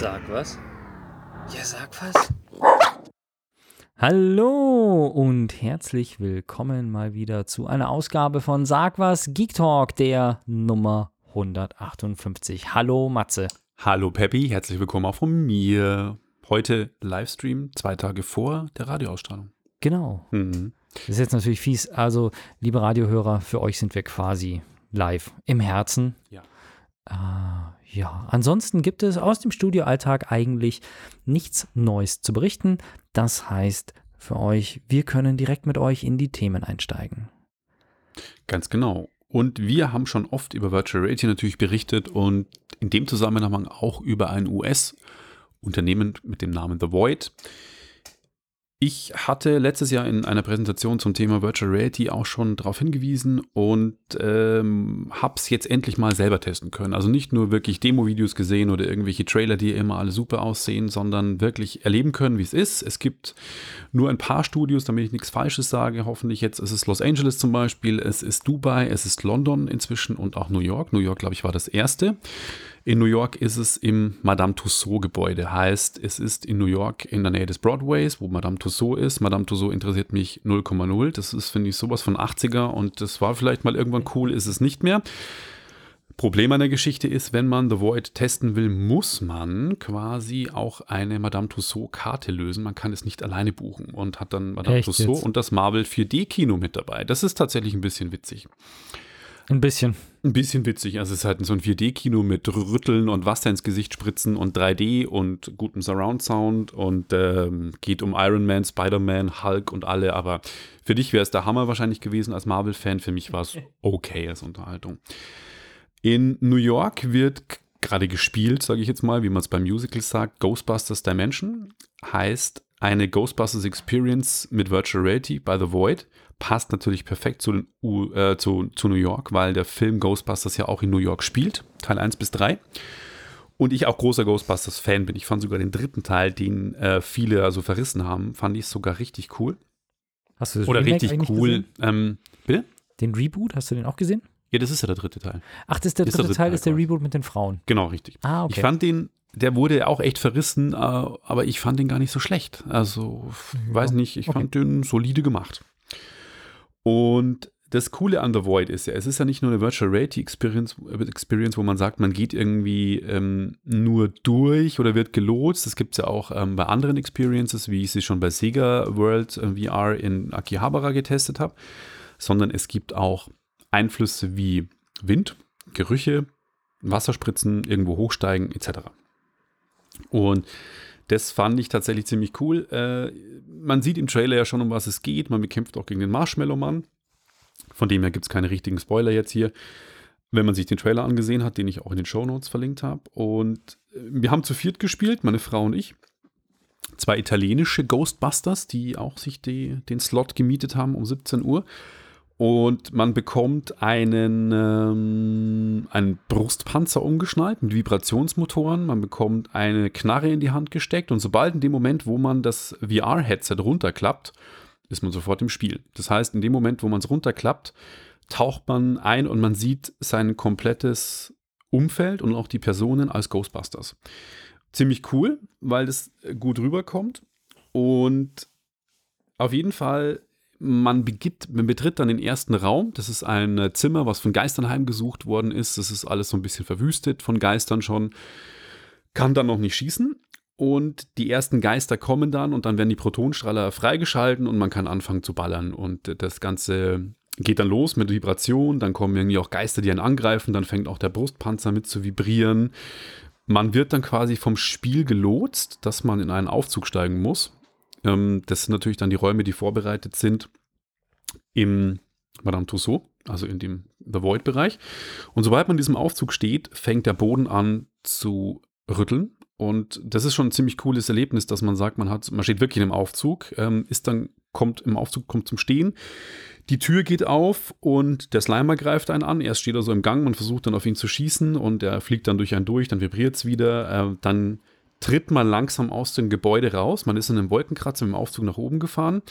Sag was? Ja, sag was. Hallo und herzlich willkommen mal wieder zu einer Ausgabe von Sag was Geek Talk, der Nummer 158. Hallo Matze. Hallo Peppi, herzlich willkommen auch von mir. Heute Livestream, zwei Tage vor der Radioausstrahlung. Genau. Mhm. Das ist jetzt natürlich fies. Also, liebe Radiohörer, für euch sind wir quasi live im Herzen. Ja. Ah, ja, ansonsten gibt es aus dem Studioalltag eigentlich nichts Neues zu berichten. Das heißt für euch, wir können direkt mit euch in die Themen einsteigen. Ganz genau. Und wir haben schon oft über Virtual Reality natürlich berichtet und in dem Zusammenhang auch über ein US-Unternehmen mit dem Namen The Void. Ich hatte letztes Jahr in einer Präsentation zum Thema Virtual Reality auch schon darauf hingewiesen und ähm, habe es jetzt endlich mal selber testen können. Also nicht nur wirklich Demo-Videos gesehen oder irgendwelche Trailer, die immer alle super aussehen, sondern wirklich erleben können, wie es ist. Es gibt nur ein paar Studios, damit ich nichts Falsches sage. Hoffentlich jetzt ist es Los Angeles zum Beispiel, es ist Dubai, es ist London inzwischen und auch New York. New York, glaube ich, war das erste. In New York ist es im Madame Tussauds Gebäude. Heißt, es ist in New York in der Nähe des Broadways, wo Madame Tussauds ist. Madame Tussauds interessiert mich 0,0. Das ist, finde ich, sowas von 80er und das war vielleicht mal irgendwann cool, ist es nicht mehr. Problem an der Geschichte ist, wenn man The Void testen will, muss man quasi auch eine Madame Tussauds-Karte lösen. Man kann es nicht alleine buchen und hat dann Madame Echt Tussauds jetzt? und das Marvel 4D-Kino mit dabei. Das ist tatsächlich ein bisschen witzig. Ein bisschen. Ein bisschen witzig. Also es ist halt so ein 4D-Kino mit Rütteln und Wasser ins Gesicht spritzen und 3D und gutem Surround-Sound und ähm, geht um Iron Man, Spider-Man, Hulk und alle. Aber für dich wäre es der Hammer wahrscheinlich gewesen als Marvel-Fan. Für mich war es okay als Unterhaltung. In New York wird gerade gespielt, sage ich jetzt mal, wie man es beim Musical sagt, Ghostbusters Dimension. Heißt eine Ghostbusters Experience mit Virtual Reality by The Void. Passt natürlich perfekt zu, U, äh, zu, zu New York, weil der Film Ghostbusters ja auch in New York spielt, Teil 1 bis 3. Und ich auch großer Ghostbusters-Fan bin. Ich fand sogar den dritten Teil, den äh, viele also verrissen haben, fand ich sogar richtig cool. Hast du das Oder Remake richtig cool. Ähm, bitte? Den Reboot, hast du den auch gesehen? Ja, das ist ja der dritte Teil. Ach, das ist der Ist der dritte dritte Teil, Teil ist der. Reboot mit den Frauen. Genau, richtig. Ah, okay. Ich fand den, der wurde auch echt verrissen, äh, aber ich fand den gar nicht so schlecht. Also, Ja, weiß nicht, ich okay. fand den solide gemacht. Und das Coole an The Void ist ja, es ist ja nicht nur eine Virtual Reality Experience, Experience wo man sagt, man geht irgendwie ähm, nur durch oder wird gelotst. Das gibt es ja auch ähm, bei anderen Experiences, wie ich sie schon bei Sega World äh, VR in Akihabara getestet habe, sondern es gibt auch Einflüsse wie Wind, Gerüche, Wasserspritzen, irgendwo hochsteigen etc. Und das fand ich tatsächlich ziemlich cool. Äh, man sieht im Trailer ja schon, um was es geht. Man bekämpft auch gegen den Marshmallow-Mann. Von dem her gibt es keine richtigen Spoiler jetzt hier. Wenn man sich den Trailer angesehen hat, den ich auch in den Shownotes verlinkt habe. Und äh, wir haben zu viert gespielt, meine Frau und ich. Zwei italienische Ghostbusters, die auch sich die, den Slot gemietet haben um 17 Uhr. Und man bekommt einen, ähm, einen Brustpanzer umgeschnallt mit Vibrationsmotoren. Man bekommt eine Knarre in die Hand gesteckt. Und sobald in dem Moment, wo man das VR-Headset runterklappt, ist man sofort im Spiel. Das heißt, in dem Moment, wo man es runterklappt, taucht man ein und man sieht sein komplettes Umfeld und auch die Personen als Ghostbusters. Ziemlich cool, weil das gut rüberkommt. Und auf jeden Fall, man, begibt, man betritt dann den ersten Raum. Das ist ein äh, Zimmer, was von Geistern heimgesucht worden ist. Das ist alles so ein bisschen verwüstet von Geistern schon. Kann dann noch nicht schießen. Und die ersten Geister kommen dann und dann werden die Protonstrahler freigeschalten und man kann anfangen zu ballern. Und äh, das Ganze geht dann los mit Vibration. Dann kommen irgendwie auch Geister, die einen angreifen. Dann fängt auch der Brustpanzer mit zu vibrieren. Man wird dann quasi vom Spiel gelotst, dass man in einen Aufzug steigen muss. Ähm, das sind natürlich dann die Räume, die vorbereitet sind im Madame Tussauds, also in dem The Void-Bereich. Und sobald man in diesem Aufzug steht, fängt der Boden an zu rütteln. Und das ist schon ein ziemlich cooles Erlebnis, dass man sagt, man hat, man steht wirklich in einem Aufzug, ähm, ist dann, kommt im Aufzug, kommt zum Stehen. Die Tür geht auf und der Slimer greift einen an. Erst steht er so im Gang, man versucht dann auf ihn zu schießen und er fliegt dann durch einen durch, dann vibriert es wieder. Äh, dann tritt man langsam aus dem Gebäude raus. Man ist in einem Wolkenkratzer mit dem Aufzug nach oben gefahren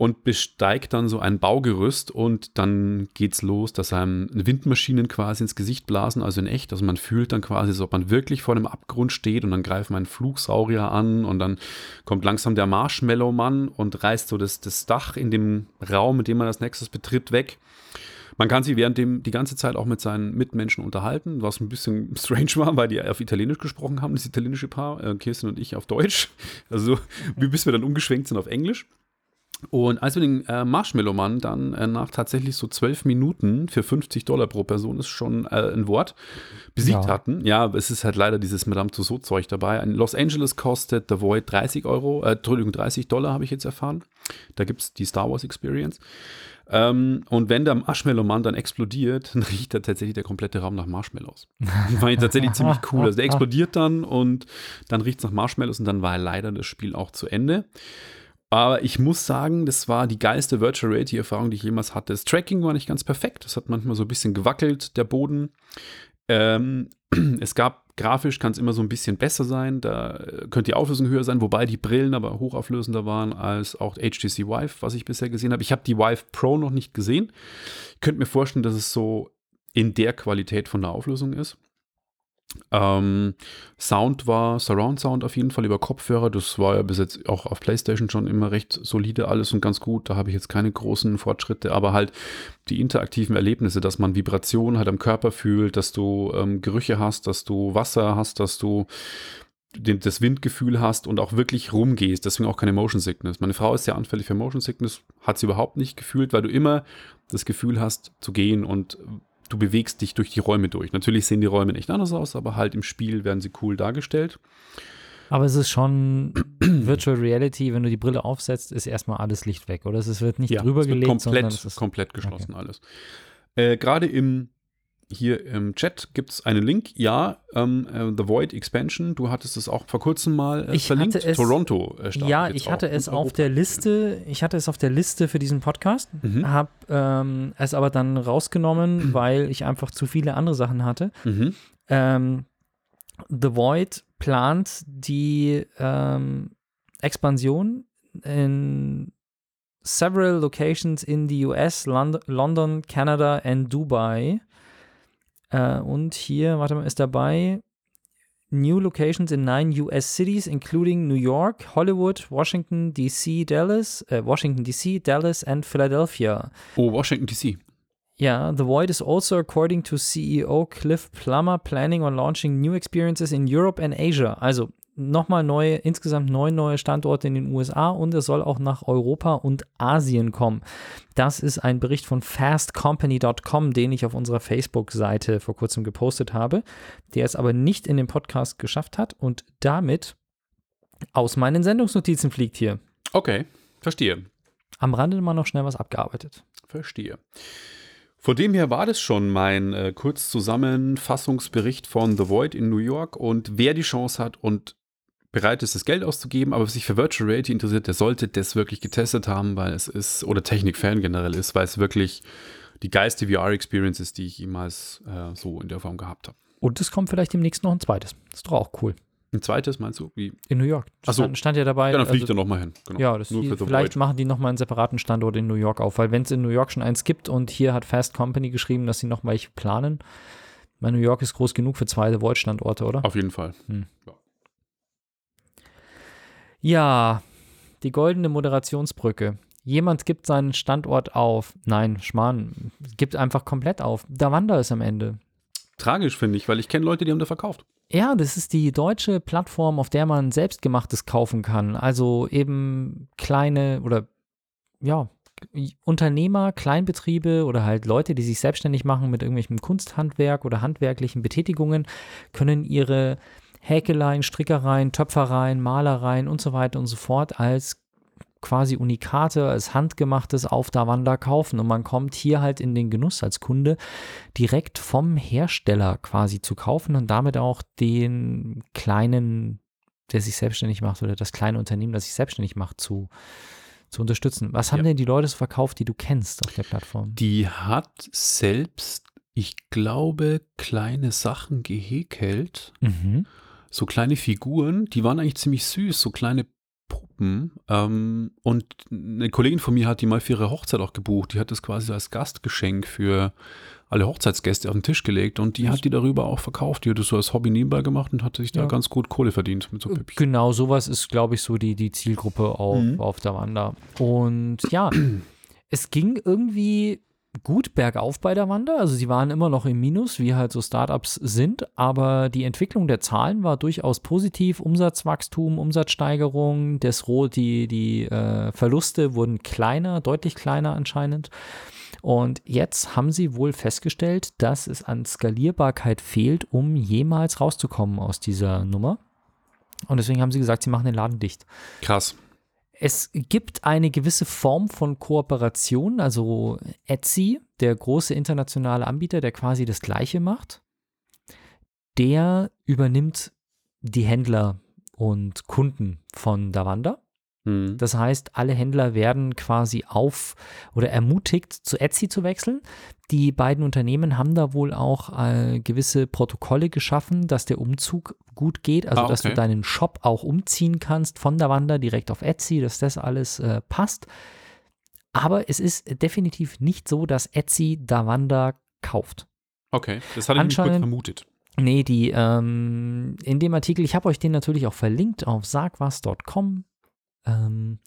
und besteigt dann so ein Baugerüst und dann geht's los, dass einem Windmaschinen quasi ins Gesicht blasen, also in echt. Also man fühlt dann quasi, als ob man wirklich vor einem Abgrund steht und dann greift man einen Flugsaurier an und dann kommt langsam der Marshmallow-Mann und reißt so das, das Dach in dem Raum, in dem man das Nexus betritt, weg. Man kann sich währenddem die ganze Zeit auch mit seinen Mitmenschen unterhalten, was ein bisschen strange war, weil die auf Italienisch gesprochen haben, das italienische Paar, äh, Kirsten und ich auf Deutsch. Also bis wir dann umgeschwenkt sind auf Englisch. Und als wir den äh, Marshmallow-Mann dann äh, nach tatsächlich so zwölf Minuten für 50 Dollar pro Person ist schon äh, ein Wort besiegt Ja. hatten, ja, es ist halt leider dieses Madame Tussauds-Zeug dabei. In Los Angeles kostet The Void 30 Euro, äh, Entschuldigung, 30 Dollar habe ich jetzt erfahren. Da gibt es die Star Wars Experience. Ähm, und wenn der Marshmallow-Mann dann explodiert, dann riecht da tatsächlich der komplette Raum nach Marshmallows. Das fand ich tatsächlich ziemlich cool. Also der explodiert dann und dann riecht es nach Marshmallows und dann war leider das Spiel auch zu Ende. Aber ich muss sagen, das war die geilste Virtual Reality-Erfahrung, die ich jemals hatte. Das Tracking war nicht ganz perfekt. Das hat manchmal so ein bisschen gewackelt, der Boden. Ähm, es gab grafisch, kann es immer so ein bisschen besser sein. Da äh, könnte die Auflösung höher sein, wobei die Brillen aber hochauflösender waren als auch HTC Vive, was ich bisher gesehen habe. Ich habe die Vive Pro noch nicht gesehen. Ich könnte mir vorstellen, dass es so in der Qualität von der Auflösung ist. Ähm, Sound war Surround Sound auf jeden Fall über Kopfhörer. Das war ja bis jetzt auch auf PlayStation schon immer recht solide alles und ganz gut. Da habe ich jetzt keine großen Fortschritte, aber halt die interaktiven Erlebnisse, dass man Vibrationen halt am Körper fühlt, dass du ähm, Gerüche hast, dass du Wasser hast, dass du den, das Windgefühl hast und auch wirklich rumgehst. Deswegen auch keine Motion Sickness. Meine Frau ist sehr anfällig für Motion Sickness, hat sie überhaupt nicht gefühlt, weil du immer das Gefühl hast zu gehen und du bewegst dich durch die Räume durch. Natürlich sehen die Räume echt anders aus, aber halt im Spiel werden sie cool dargestellt. Aber es ist schon Virtual Reality, wenn du die Brille aufsetzt, ist erstmal alles Licht weg, oder? Es wird nicht drüber es wird gelegt, sondern komplett, es ist komplett geschlossen alles. Äh, Gerade im hier im Chat gibt es einen Link. Ja, ähm, äh, The Void Expansion. Du hattest es auch vor kurzem mal äh, Ich verlinkt. hatte es- Toronto äh, Ja, ich hatte es auf Europa. der Liste, ich hatte es auf der Liste für diesen Podcast, Mhm. habe ähm, es aber dann rausgenommen, weil ich einfach zu viele andere Sachen hatte. Mhm. Ähm, The Void plant die ähm, Expansion in several locations in the US, Lond London, Canada and Dubai. Äh, und hier, warte mal, ist dabei New locations in nine US cities, including New York, Hollywood, Washington, D.C., Dallas, äh, Washington, D.C., Dallas and Philadelphia. Oh, Washington DC. Yeah, The Void is also, according to CEO Cliff Plummer, planning on launching new experiences in Europe and Asia. Also nochmal neue, insgesamt neun neue Standorte in den USA und es soll auch nach Europa und Asien kommen. Das ist ein Bericht von fastcompany.com, den ich auf unserer Facebook-Seite vor kurzem gepostet habe, der es aber nicht in den Podcast geschafft hat und damit aus meinen Sendungsnotizen fliegt hier. Okay, verstehe. Am Rande mal noch schnell was abgearbeitet. Verstehe. Von dem her war das schon mein äh, Kurzzusammenfassungsbericht von The Void in New York. Und wer die Chance hat und bereit ist, das Geld auszugeben, aber sich für Virtual Reality interessiert, der sollte das wirklich getestet haben, weil es ist, oder Technik-Fan generell ist, weil es wirklich die geilste VR-Experience ist, die ich jemals äh, so in der Form gehabt habe. Und es kommt vielleicht demnächst noch ein zweites. ist doch auch cool. Ein zweites, meinst du? Wie? In New York. Ach so. stand, stand ja dabei. Ja, dann fliegt also, er nochmal hin. Genau. ja, das Nur The vielleicht Void. machen die nochmal einen separaten Standort in New York auf, weil wenn es in New York schon eins gibt und hier hat Fast Company geschrieben, dass sie noch welche planen, weil New York ist groß genug für zwei The Void-Standorte, oder? Auf jeden Fall. Ja, die goldene Moderationsbrücke. Jemand gibt seinen Standort auf. Nein, Schmarrn, gibt einfach komplett auf. Davanda ist am Ende. Tragisch, finde ich, weil ich kenne Leute, die haben da verkauft. Ja, das ist die deutsche Plattform, auf der man selbstgemachtes kaufen kann. Also eben kleine oder ja, Unternehmer, Kleinbetriebe oder halt Leute, die sich selbstständig machen mit irgendwelchem Kunsthandwerk oder handwerklichen Betätigungen, können ihre Häkeleien, Strickereien, Töpfereien, Malereien und so weiter und so fort als quasi Unikate, als handgemachtes auf Davanda kaufen. Und man kommt hier halt in den Genuss als Kunde, direkt vom Hersteller quasi zu kaufen und damit auch den kleinen, der sich selbstständig macht oder das kleine Unternehmen, das sich selbstständig macht, zu, zu unterstützen. Was haben Ja. denn die Leute so verkauft, die du kennst auf der Plattform? Die hat selbst, ich glaube, kleine Sachen gehäkelt. Mhm. So kleine Figuren, die waren eigentlich ziemlich süß, so kleine Gruppen. Ähm, und eine Kollegin von mir hat die mal für ihre Hochzeit auch gebucht. Die hat das quasi als Gastgeschenk für alle Hochzeitsgäste auf den Tisch gelegt und die hat die darüber auch verkauft. Die hat das so als Hobby nebenbei gemacht und hat sich da Ja. ganz gut Kohle verdient mit so Püppchen. Genau, sowas ist, glaube ich, so die, die Zielgruppe auf, Mhm. auf der Wanda. Und ja, es ging irgendwie gut bergauf bei der Wanda. Also sie waren immer noch im Minus, wie halt so Startups sind, aber die Entwicklung der Zahlen war durchaus positiv. Umsatzwachstum, Umsatzsteigerung, das Roh, die, die äh, Verluste wurden kleiner, deutlich kleiner anscheinend. Und jetzt haben sie wohl festgestellt, dass es an Skalierbarkeit fehlt, um jemals rauszukommen aus dieser Nummer. Und deswegen haben sie gesagt, sie machen den Laden dicht. Krass. Es gibt eine gewisse Form von Kooperation, also Etsy, der große internationale Anbieter, der quasi das Gleiche macht, der übernimmt die Händler und Kunden von Davanda. Hm. Das heißt, alle Händler werden quasi auf oder ermutigt, zu Etsy zu wechseln. Die beiden Unternehmen haben da wohl auch äh, gewisse Protokolle geschaffen, dass der Umzug gut geht, also Ah, dass du okay. deinen Shop auch umziehen kannst von Davanda direkt auf Etsy, dass das alles äh, passt. Aber es ist definitiv nicht so, dass Etsy Davanda kauft. Okay, das hatte ich mich kurz vermutet. Nee, die ähm, in dem Artikel, ich habe euch den natürlich auch verlinkt auf sagwas.com. Ähm,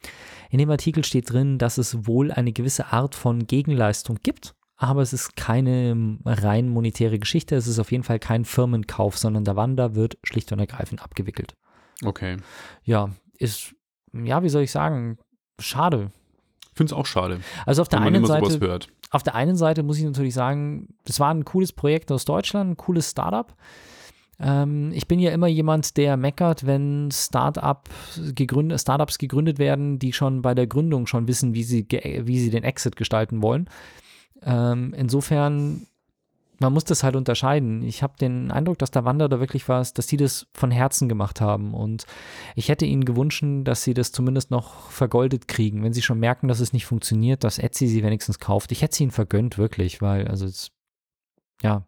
in dem Artikel steht drin, dass es wohl eine gewisse Art von Gegenleistung gibt, aber es ist keine rein monetäre Geschichte. Es ist auf jeden Fall kein Firmenkauf, sondern der Wander wird schlicht und ergreifend abgewickelt. Okay. Ja, ist, ja, wie soll ich sagen, schade. Ich finde es auch schade, Also auf der einen Seite auf der einen Seite muss ich natürlich sagen, das war ein cooles Projekt aus Deutschland, ein cooles Startup. Ähm, ich bin ja immer jemand, der meckert, wenn Startup gegründet, Startups gegründet werden, die schon bei der Gründung schon wissen, wie sie, wie sie den Exit gestalten wollen. Ähm, insofern, man muss das halt unterscheiden. Ich habe den Eindruck, dass der Wander da wirklich was, dass sie das von Herzen gemacht haben. Und ich hätte ihnen gewünscht, dass sie das zumindest noch vergoldet kriegen, wenn sie schon merken, dass es nicht funktioniert, dass Etsy sie wenigstens kauft. Ich hätte sie ihnen vergönnt, wirklich, weil, also, es, ja.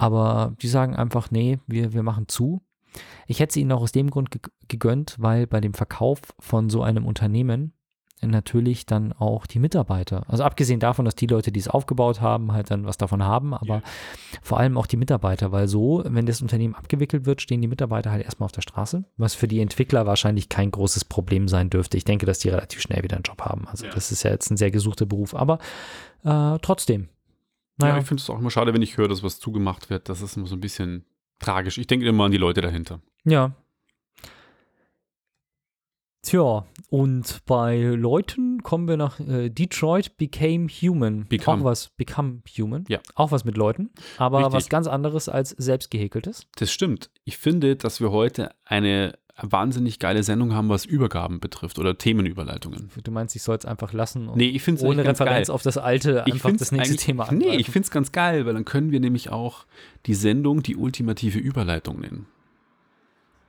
Aber die sagen einfach, nee, wir, wir machen zu. Ich hätte sie ihnen auch aus dem Grund ge gegönnt, weil bei dem Verkauf von so einem Unternehmen natürlich dann auch die Mitarbeiter, also abgesehen davon, dass die Leute, die es aufgebaut haben, halt dann was davon haben, aber Ja. vor allem auch die Mitarbeiter, weil so, wenn das Unternehmen abgewickelt wird, stehen die Mitarbeiter halt erstmal auf der Straße, was für die Entwickler wahrscheinlich kein großes Problem sein dürfte. Ich denke, dass die relativ schnell wieder einen Job haben. Also Ja. das ist ja jetzt ein sehr gesuchter Beruf, aber äh, trotzdem. Ja, Naja, ich finde es auch immer schade, wenn ich höre, dass was zugemacht wird. Das ist immer so ein bisschen tragisch. Ich denke immer an die Leute dahinter. ja. Tja, und bei Leuten kommen wir nach äh, Detroit Became Human. Become. Auch was, Become Human. Ja. Auch was mit Leuten, aber Richtig. was ganz anderes als selbstgehäkeltes. Das stimmt. Ich finde, dass wir heute eine wahnsinnig geile Sendung haben, was Übergaben betrifft oder Themenüberleitungen. Du meinst, ich soll es einfach lassen und Nee, ich finde es ohne ganz Referenz geil. auf das alte Ich einfach find's das nächste Thema Nee, angreifen. ich finde es ganz geil, weil dann können wir nämlich auch die Sendung die ultimative Überleitung nennen.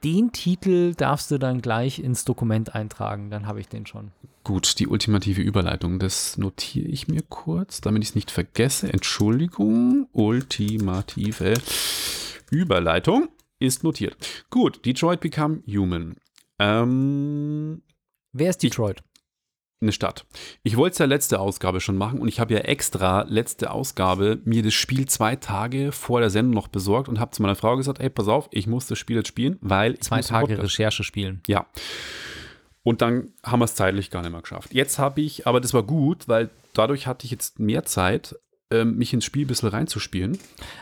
Den Titel darfst du dann gleich ins Dokument eintragen, dann habe ich den schon. Gut, die ultimative Überleitung, das notiere ich mir kurz, damit ich es nicht vergesse. Entschuldigung, ultimative Überleitung ist notiert. Gut, Detroit Become Human. Ähm, Wer ist Detroit? eine Stadt. Ich wollte es ja letzte Ausgabe schon machen und ich habe ja extra letzte Ausgabe mir das Spiel zwei Tage vor der Sendung noch besorgt und habe zu meiner Frau gesagt, ey, pass auf, ich muss das Spiel jetzt spielen, weil ich Zwei Tage Recherche spielen. ja. Und dann haben wir es zeitlich gar nicht mehr geschafft. Jetzt habe ich, aber das war gut, weil dadurch hatte ich jetzt mehr Zeit, mich ins Spiel ein bisschen reinzuspielen.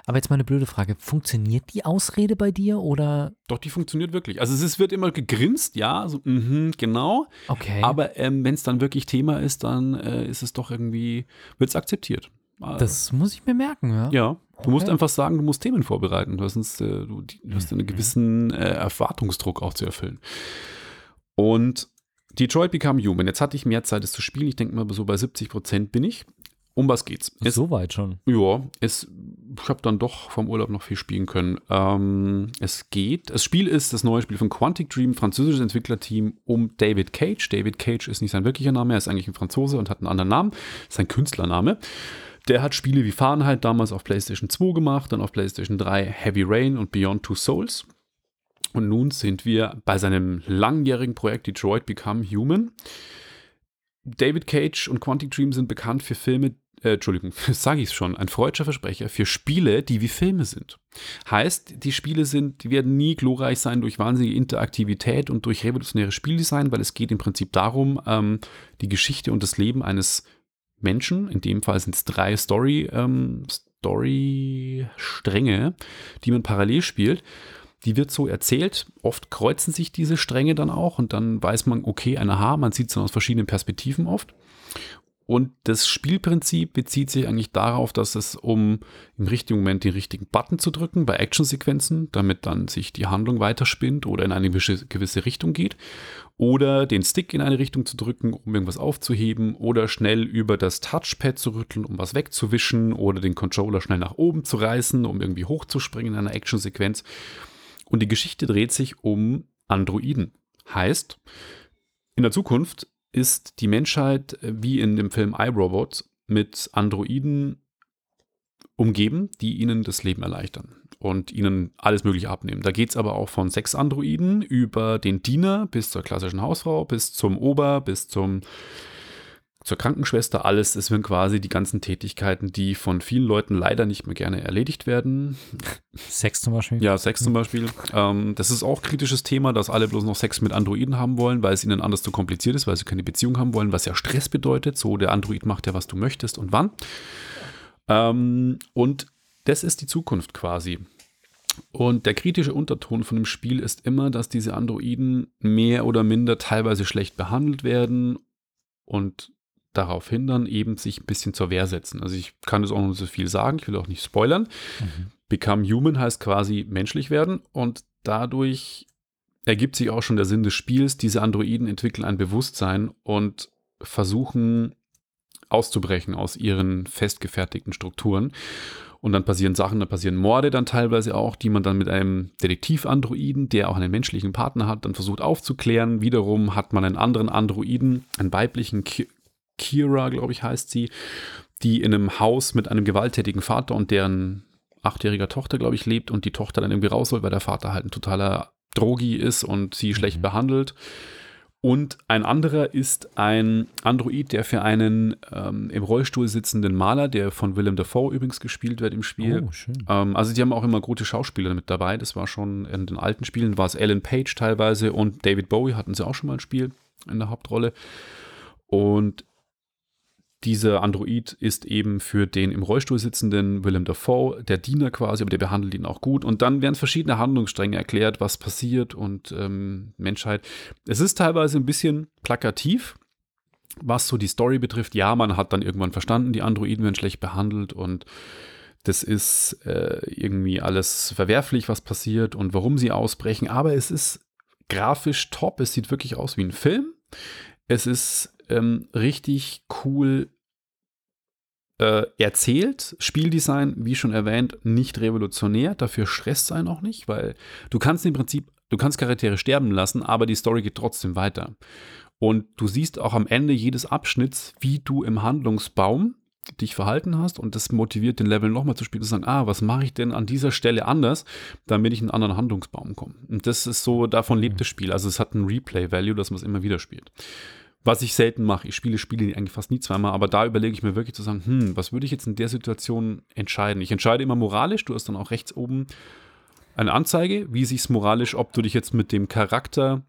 Aber jetzt mal eine blöde Frage. Funktioniert die Ausrede bei dir oder? Doch, die funktioniert wirklich. Also es ist, wird immer gegrinst, ja, so, mhm, genau. Okay. Aber ähm, wenn es dann wirklich Thema ist, dann äh, ist es doch irgendwie, wird es akzeptiert. Äh, das muss ich mir merken, ja. ja, du musst Okay. einfach sagen, du musst Themen vorbereiten. Du hast, sonst, äh, du, du hast einen gewissen äh, Erwartungsdruck auch zu erfüllen. Und Detroit Become Human. Jetzt hatte ich mehr Zeit, es zu spielen. Ich denke mal, so bei 70 Prozent bin ich. Um was geht's? Es, So weit schon. ja, es, ich habe dann doch vom Urlaub noch viel spielen können. Ähm, es geht, das Spiel ist das neue Spiel von Quantic Dream, französisches Entwicklerteam um David Cage. David Cage ist nicht sein wirklicher Name, er ist eigentlich ein Franzose und hat einen anderen Namen. Das ist ein Künstlername. Der hat Spiele wie Fahrenheit damals auf PlayStation 2 gemacht, dann auf PlayStation 3 Heavy Rain und Beyond Two Souls. Und nun sind wir bei seinem langjährigen Projekt Detroit Become Human. David Cage und Quantic Dream sind bekannt für Filme, äh, Entschuldigung, sage ich es schon, ein freudscher Versprecher für Spiele, die wie Filme sind. Heißt, die Spiele sind, die werden nie glorreich sein durch wahnsinnige Interaktivität und durch revolutionäres Spieldesign, weil es geht im Prinzip darum, ähm, die Geschichte und das Leben eines Menschen, in dem Fall sind es drei Story, ähm, Story-Stränge, die man parallel spielt. Die wird so erzählt. Oft kreuzen sich diese Stränge dann auch und dann weiß man, okay, ein Aha, man sieht es dann aus verschiedenen Perspektiven oft. Und das Spielprinzip bezieht sich eigentlich darauf, dass es um im richtigen Moment den richtigen Button zu drücken bei Actionsequenzen, damit dann sich die Handlung weiterspinnt oder in eine gewisse Richtung geht. Oder den Stick in eine Richtung zu drücken, um irgendwas aufzuheben. Oder schnell über das Touchpad zu rütteln, um was wegzuwischen. Oder den Controller schnell nach oben zu reißen, um irgendwie hochzuspringen in einer Actionsequenz. Und die Geschichte dreht sich um Androiden. Heißt, in der Zukunft ist die Menschheit äh, wie in dem Film iRobot mit Androiden umgeben, die ihnen das Leben erleichtern und ihnen alles Mögliche abnehmen. Da geht es aber auch von sechs Androiden über den Diener bis zur klassischen Hausfrau, bis zum Ober, bis zum zur Krankenschwester, alles. Es werden quasi die ganzen Tätigkeiten, die von vielen Leuten leider nicht mehr gerne erledigt werden. Sex zum Beispiel. Ja, Sex zum Beispiel. Ähm, das ist auch ein kritisches Thema, dass alle bloß noch Sex mit Androiden haben wollen, weil es ihnen anders zu kompliziert ist, weil sie keine Beziehung haben wollen, was ja Stress bedeutet. So, der Android macht ja, was du möchtest und wann. Ähm, und das ist die Zukunft quasi. Und der kritische Unterton von dem Spiel ist immer, dass diese Androiden mehr oder minder teilweise schlecht behandelt werden und darauf hindern, eben sich ein bisschen zur Wehr setzen. Also ich kann das auch noch nicht so viel sagen, ich will auch nicht spoilern. Mhm. Become Human heißt quasi menschlich werden und dadurch ergibt sich auch schon der Sinn des Spiels. Diese Androiden entwickeln ein Bewusstsein und versuchen auszubrechen aus ihren festgefertigten Strukturen. Und dann passieren Sachen, dann passieren Morde dann teilweise auch, die man dann mit einem Detektiv-Androiden, der auch einen menschlichen Partner hat, dann versucht aufzuklären. Wiederum hat man einen anderen Androiden, einen weiblichen Kira, glaube ich, heißt sie, die in einem Haus mit einem gewalttätigen Vater und deren achtjähriger Tochter, glaube ich, lebt und die Tochter dann irgendwie raus soll, weil der Vater halt ein totaler Drogi ist und sie mhm. schlecht behandelt. Und ein anderer ist ein Android, der für einen ähm, im Rollstuhl sitzenden Maler, der von Willem Dafoe übrigens gespielt wird im Spiel. Oh. Ähm, also die haben auch immer gute Schauspieler mit dabei. Das war schon in den alten Spielen, war es Alan Page teilweise und David Bowie hatten sie auch schon mal ein Spiel in der Hauptrolle. Und dieser Android ist eben für den im Rollstuhl sitzenden Willem Dafoe der Diener quasi, aber der behandelt ihn auch gut. Und dann werden verschiedene Handlungsstränge erklärt, was passiert und ähm, Menschheit. Es ist teilweise ein bisschen plakativ, was so die Story betrifft. Ja, man hat dann irgendwann verstanden, die Androiden werden schlecht behandelt und das ist äh, irgendwie alles verwerflich, was passiert und warum sie ausbrechen. Aber es ist grafisch top. Es sieht wirklich aus wie ein Film. Es ist ähm, richtig cool äh, erzählt. Spieldesign, wie schon erwähnt, nicht revolutionär. Dafür stresst sein auch nicht, weil du kannst im Prinzip, du kannst Charaktere sterben lassen, aber die Story geht trotzdem weiter. Und du siehst auch am Ende jedes Abschnitts, wie du im Handlungsbaum dich verhalten hast und das motiviert den Level nochmal zu spielen, zu sagen, ah, was mache ich denn an dieser Stelle anders, damit ich in einen anderen Handlungsbaum komme. Und das ist so, davon lebt das Spiel. Also es hat ein Replay-Value, dass man es immer wieder spielt. Was ich selten mache. Ich spiele Spiele eigentlich fast nie zweimal, aber da überlege ich mir wirklich zu sagen, hm, was würde ich jetzt in der Situation entscheiden? Ich entscheide immer moralisch, du hast dann auch rechts oben eine Anzeige, wie sich es moralisch, ob du dich jetzt mit dem Charakter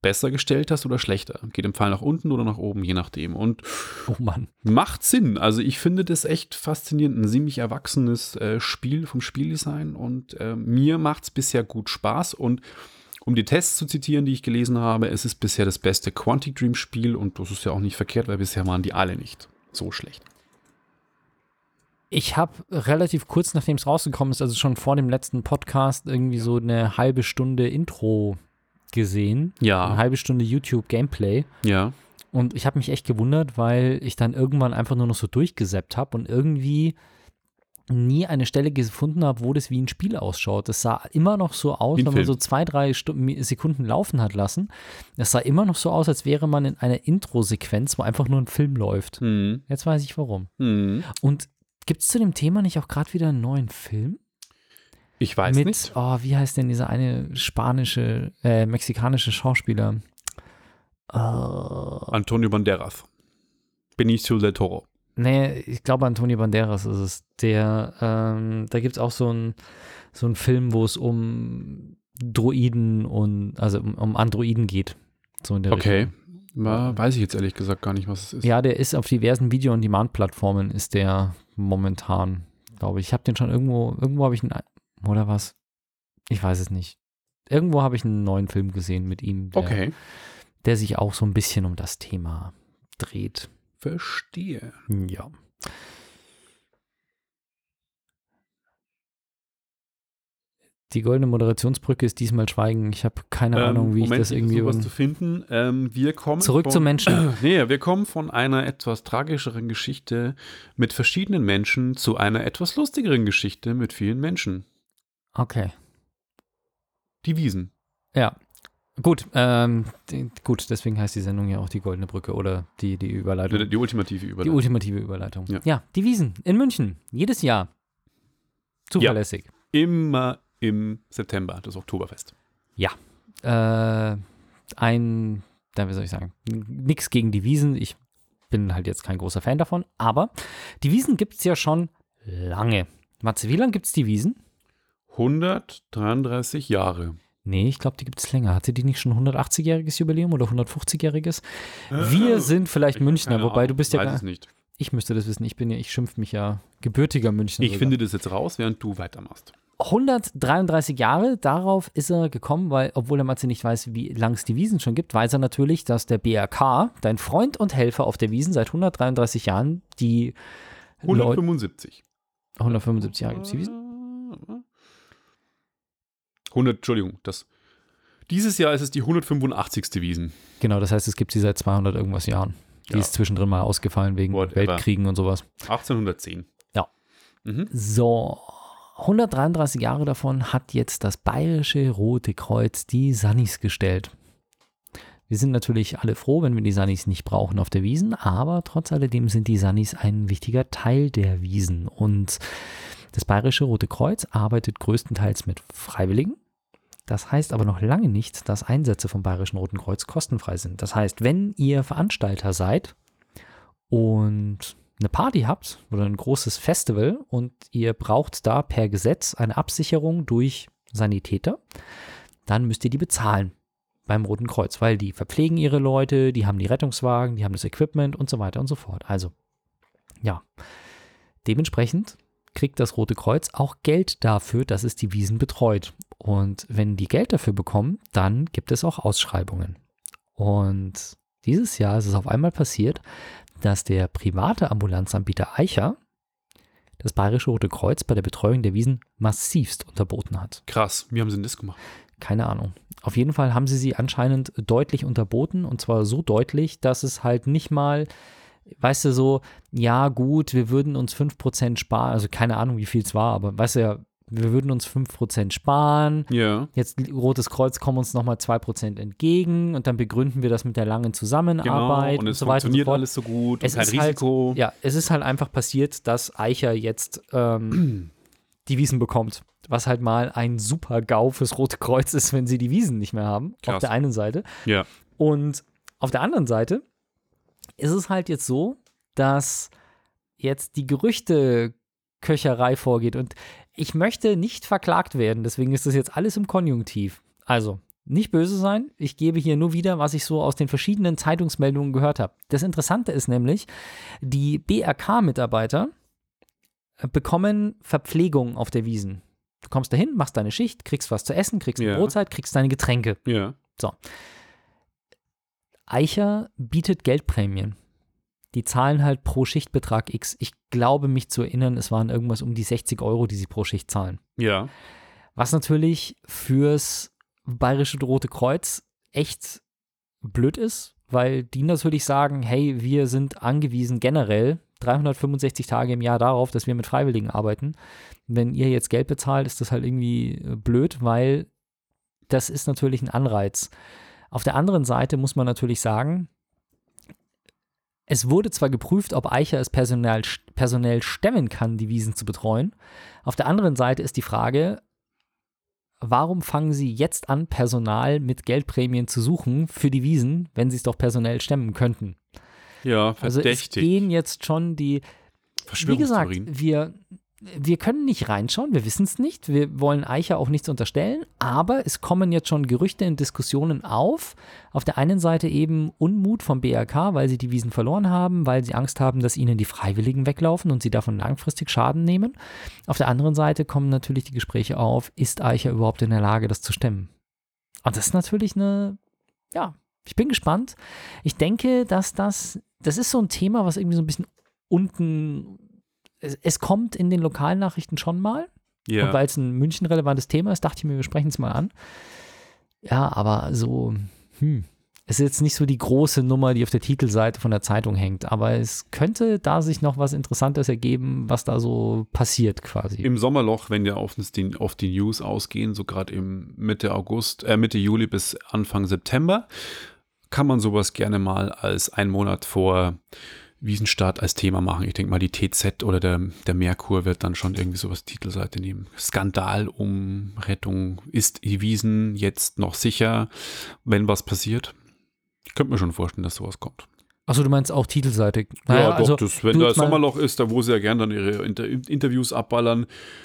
besser gestellt hast oder schlechter. Geht im Fall nach unten oder nach oben, je nachdem. Und oh Mann. macht Sinn. Also ich finde das echt faszinierend. Ein ziemlich erwachsenes äh, Spiel vom Spieldesign und äh, mir macht es bisher gut Spaß und um die Tests zu zitieren, die ich gelesen habe, es ist bisher das beste Quantic Dream Spiel und das ist ja auch nicht verkehrt, weil bisher waren die alle nicht so schlecht. Ich habe relativ kurz nachdem es rausgekommen ist, also schon vor dem letzten Podcast, irgendwie so eine halbe Stunde Intro gesehen. Ja. Eine halbe Stunde YouTube Gameplay. Ja. Und ich habe mich echt gewundert, weil ich dann irgendwann einfach nur noch so durchgesäppt habe und irgendwie nie eine Stelle gefunden habe, wo das wie ein Spiel ausschaut. Das sah immer noch so aus, wenn man so zwei, drei Sekunden laufen hat lassen. Es sah immer noch so aus, als wäre man in einer Intro-Sequenz, wo einfach nur ein Film läuft. Mhm. Jetzt weiß ich warum. Mhm. Und gibt es zu dem Thema nicht auch gerade wieder einen neuen Film? Ich weiß mit, nicht. oh, wie heißt denn dieser eine spanische, äh, mexikanische Schauspieler? Äh, Antonio Banderas. Benicio del Toro. Nee, ich glaube Antonio Banderas ist es. Der, ähm, da gibt es auch so einen so einen Film, wo es um Droiden und, also um, um Androiden geht. So in der Okay. Richtung. Na, weiß ich jetzt ehrlich gesagt gar nicht, was es ist. Ja, der ist auf diversen Video-on-Demand-Plattformen, ist der momentan, glaube ich. Ich habe den schon irgendwo, irgendwo habe ich einen, oder was? Ich weiß es nicht. Irgendwo habe ich einen neuen Film gesehen mit ihm, der, Okay. der sich auch so ein bisschen um das Thema dreht. Verstehe. Ja. Die goldene Moderationsbrücke ist diesmal Schweigen. Ich habe keine Ahnung, wie Ähm, Moment, ich das irgendwie. un- zu finden. Ähm, wir kommen Zurück von, zum Menschen. Nee, wir kommen von einer etwas tragischeren Geschichte mit verschiedenen Menschen zu einer etwas lustigeren Geschichte mit vielen Menschen. Okay. Die Wiesen. Ja. Gut, ähm, die, gut, deswegen heißt die Sendung ja auch die Goldene Brücke oder die, die Überleitung. Die, die ultimative Die Überleitung. ultimative Überleitung. Ja. Ja. die Wiesen in München. Jedes Jahr. Zuverlässig. Immer im September, das Oktoberfest. Äh, ein, da, wie soll ich sagen, nichts gegen die Wiesen. Ich bin halt jetzt kein großer Fan davon. Aber die Wiesen gibt es ja schon lange. Matze, wie lange gibt es die Wiesen? 133 Jahre. Nee, ich glaube, die gibt es länger. Hatte die nicht schon 180-jähriges Jubiläum oder 150-jähriges? Wir sind vielleicht Münchner, wobei du bist ja weiß gar, es nicht. Ich müsste das wissen. Ich bin ja, ich schimpf mich ja gebürtiger Münchner. Ich sogar. finde das jetzt raus, während du weitermachst. 133 Jahre, darauf ist er gekommen, weil, obwohl der Matze nicht weiß, wie lang es die Wiesen schon gibt, weiß er natürlich, dass der BRK, dein Freund und Helfer auf der Wiesen, seit 133 Jahren die Leute. 175. 175 Jahre gibt es die Wiesen? 100, Entschuldigung, das. Dieses Jahr ist es die 185. Wiesen. Genau, das heißt, es gibt sie seit 200 irgendwas Jahren. Die Ja. ist zwischendrin mal ausgefallen wegen Whatever. Weltkriegen und sowas. 1810. Ja. Mhm. So, 133 Jahre davon hat jetzt das Bayerische Rote Kreuz die Sannis gestellt. Wir sind natürlich alle froh, wenn wir die Sannis nicht brauchen auf der Wiesen, aber trotz alledem sind die Sannis ein wichtiger Teil der Wiesen. Und das Bayerische Rote Kreuz arbeitet größtenteils mit Freiwilligen. Das heißt aber noch lange nicht, dass Einsätze vom Bayerischen Roten Kreuz kostenfrei sind. Das heißt, wenn ihr Veranstalter seid und eine Party habt oder ein großes Festival und ihr braucht da per Gesetz eine Absicherung durch Sanitäter, dann müsst ihr die bezahlen beim Roten Kreuz, weil die verpflegen ihre Leute, die haben die Rettungswagen, die haben das Equipment und so weiter und so fort. Also, ja. Dementsprechend kriegt das Rote Kreuz auch Geld dafür, dass es die Wiesen betreut. Und wenn die Geld dafür bekommen, dann gibt es auch Ausschreibungen. Und dieses Jahr ist es auf einmal passiert, dass der private Ambulanzanbieter Eicher das Bayerische Rote Kreuz bei der Betreuung der Wiesen massivst unterboten hat. Krass, wie haben sie denn das gemacht? Keine Ahnung. Auf jeden Fall haben sie sie anscheinend deutlich unterboten und zwar so deutlich, dass es halt nicht mal, weißt du, so, ja gut, wir würden uns 5% sparen, also keine Ahnung, wie viel es war, aber weißt du ja, wir würden uns 5% sparen. Ja, Jetzt Rotes Kreuz kommen uns nochmal 2% entgegen und dann begründen wir das mit der langen genau. Zusammenarbeit Und und, es so weiter und so funktioniert fort. alles so gut. Es und kein ist halt- Risiko. Ja, es ist halt einfach passiert, dass Eicher jetzt ähm, die Wiesen bekommt. Was halt mal ein super GAU fürs Rote Kreuz ist, wenn sie die Wiesen nicht mehr haben. Auf Krass. der einen Seite. Ja. Und auf der anderen Seite ist es halt jetzt so, dass jetzt die Gerüchteköcherei vorgeht. Und ich möchte nicht verklagt werden, deswegen ist das jetzt alles im Konjunktiv. Also, nicht böse sein, ich gebe hier nur wieder, was ich so aus den verschiedenen Zeitungsmeldungen gehört habe. Das Interessante ist nämlich, die BRK-Mitarbeiter bekommen Verpflegung auf der Wiesen. Du kommst dahin, machst deine Schicht, kriegst was zu essen, kriegst eine Ja. Brotzeit, kriegst deine Getränke. Ja. Eicher bietet Geldprämien. Die zahlen halt pro Schichtbetrag X. Ich glaube, mich zu erinnern, es waren irgendwas um die 60 Euro, die sie pro Schicht zahlen. Ja. Was natürlich fürs Bayerische Rote Kreuz echt blöd ist, weil die natürlich sagen, hey, wir sind angewiesen generell 365 Tage im Jahr darauf, dass wir mit Freiwilligen arbeiten. Wenn ihr jetzt Geld bezahlt, ist das halt irgendwie äh, blöd, weil das ist natürlich ein Anreiz. Auf der anderen Seite muss man natürlich sagen, es wurde zwar geprüft, ob Eicher es personell, personell stemmen kann, die Wiesen zu betreuen. Auf der anderen Seite ist die Frage, warum fangen sie jetzt an, Personal mit Geldprämien zu suchen für die Wiesen, wenn sie es doch personell stemmen könnten? Ja, Also es verdächtig. gehen jetzt schon die, wie gesagt, wir, wir können nicht reinschauen, wir wissen es nicht, wir wollen Eicher auch nichts unterstellen, aber es kommen jetzt schon Gerüchte in Diskussionen auf. Auf der einen Seite eben Unmut vom BRK, weil sie die Wiesen verloren haben, weil sie Angst haben, dass ihnen die Freiwilligen weglaufen und sie davon langfristig Schaden nehmen. Auf der anderen Seite kommen natürlich die Gespräche auf, ist Eicher überhaupt in der Lage, das zu stemmen? Und das ist natürlich eine, ja, ich bin gespannt. Ich denke, dass das, das ist so ein Thema, was irgendwie so ein bisschen unten, es, es kommt in den Lokalnachrichten schon mal. ja. Und weil es ein München-relevantes Thema ist, dachte ich mir, wir sprechen es mal an. Ja, aber so, hm, es ist jetzt nicht so die große Nummer, die auf der Titelseite von der Zeitung hängt, aber es könnte da sich noch was Interessantes ergeben, was da so passiert quasi. Im Sommerloch, wenn wir auf, die, auf die News ausgehen, so gerade im Mitte August, äh, Mitte Juli bis Anfang September, kann man sowas gerne mal als ein Monat vor Wiesenstart als Thema machen. Ich denke mal, die TZ oder der, der Merkur wird dann schon irgendwie sowas Titelseite nehmen. Skandal um Rettung. Ist die Wiesen jetzt noch sicher, wenn was passiert? Ich könnte mir schon vorstellen, dass sowas kommt. Achso, du meinst auch titelseitig. Ja, Naja, doch, also, das, wenn da Sommerloch ist, da wo sie ja gern dann ihre Inter Interviews abballern,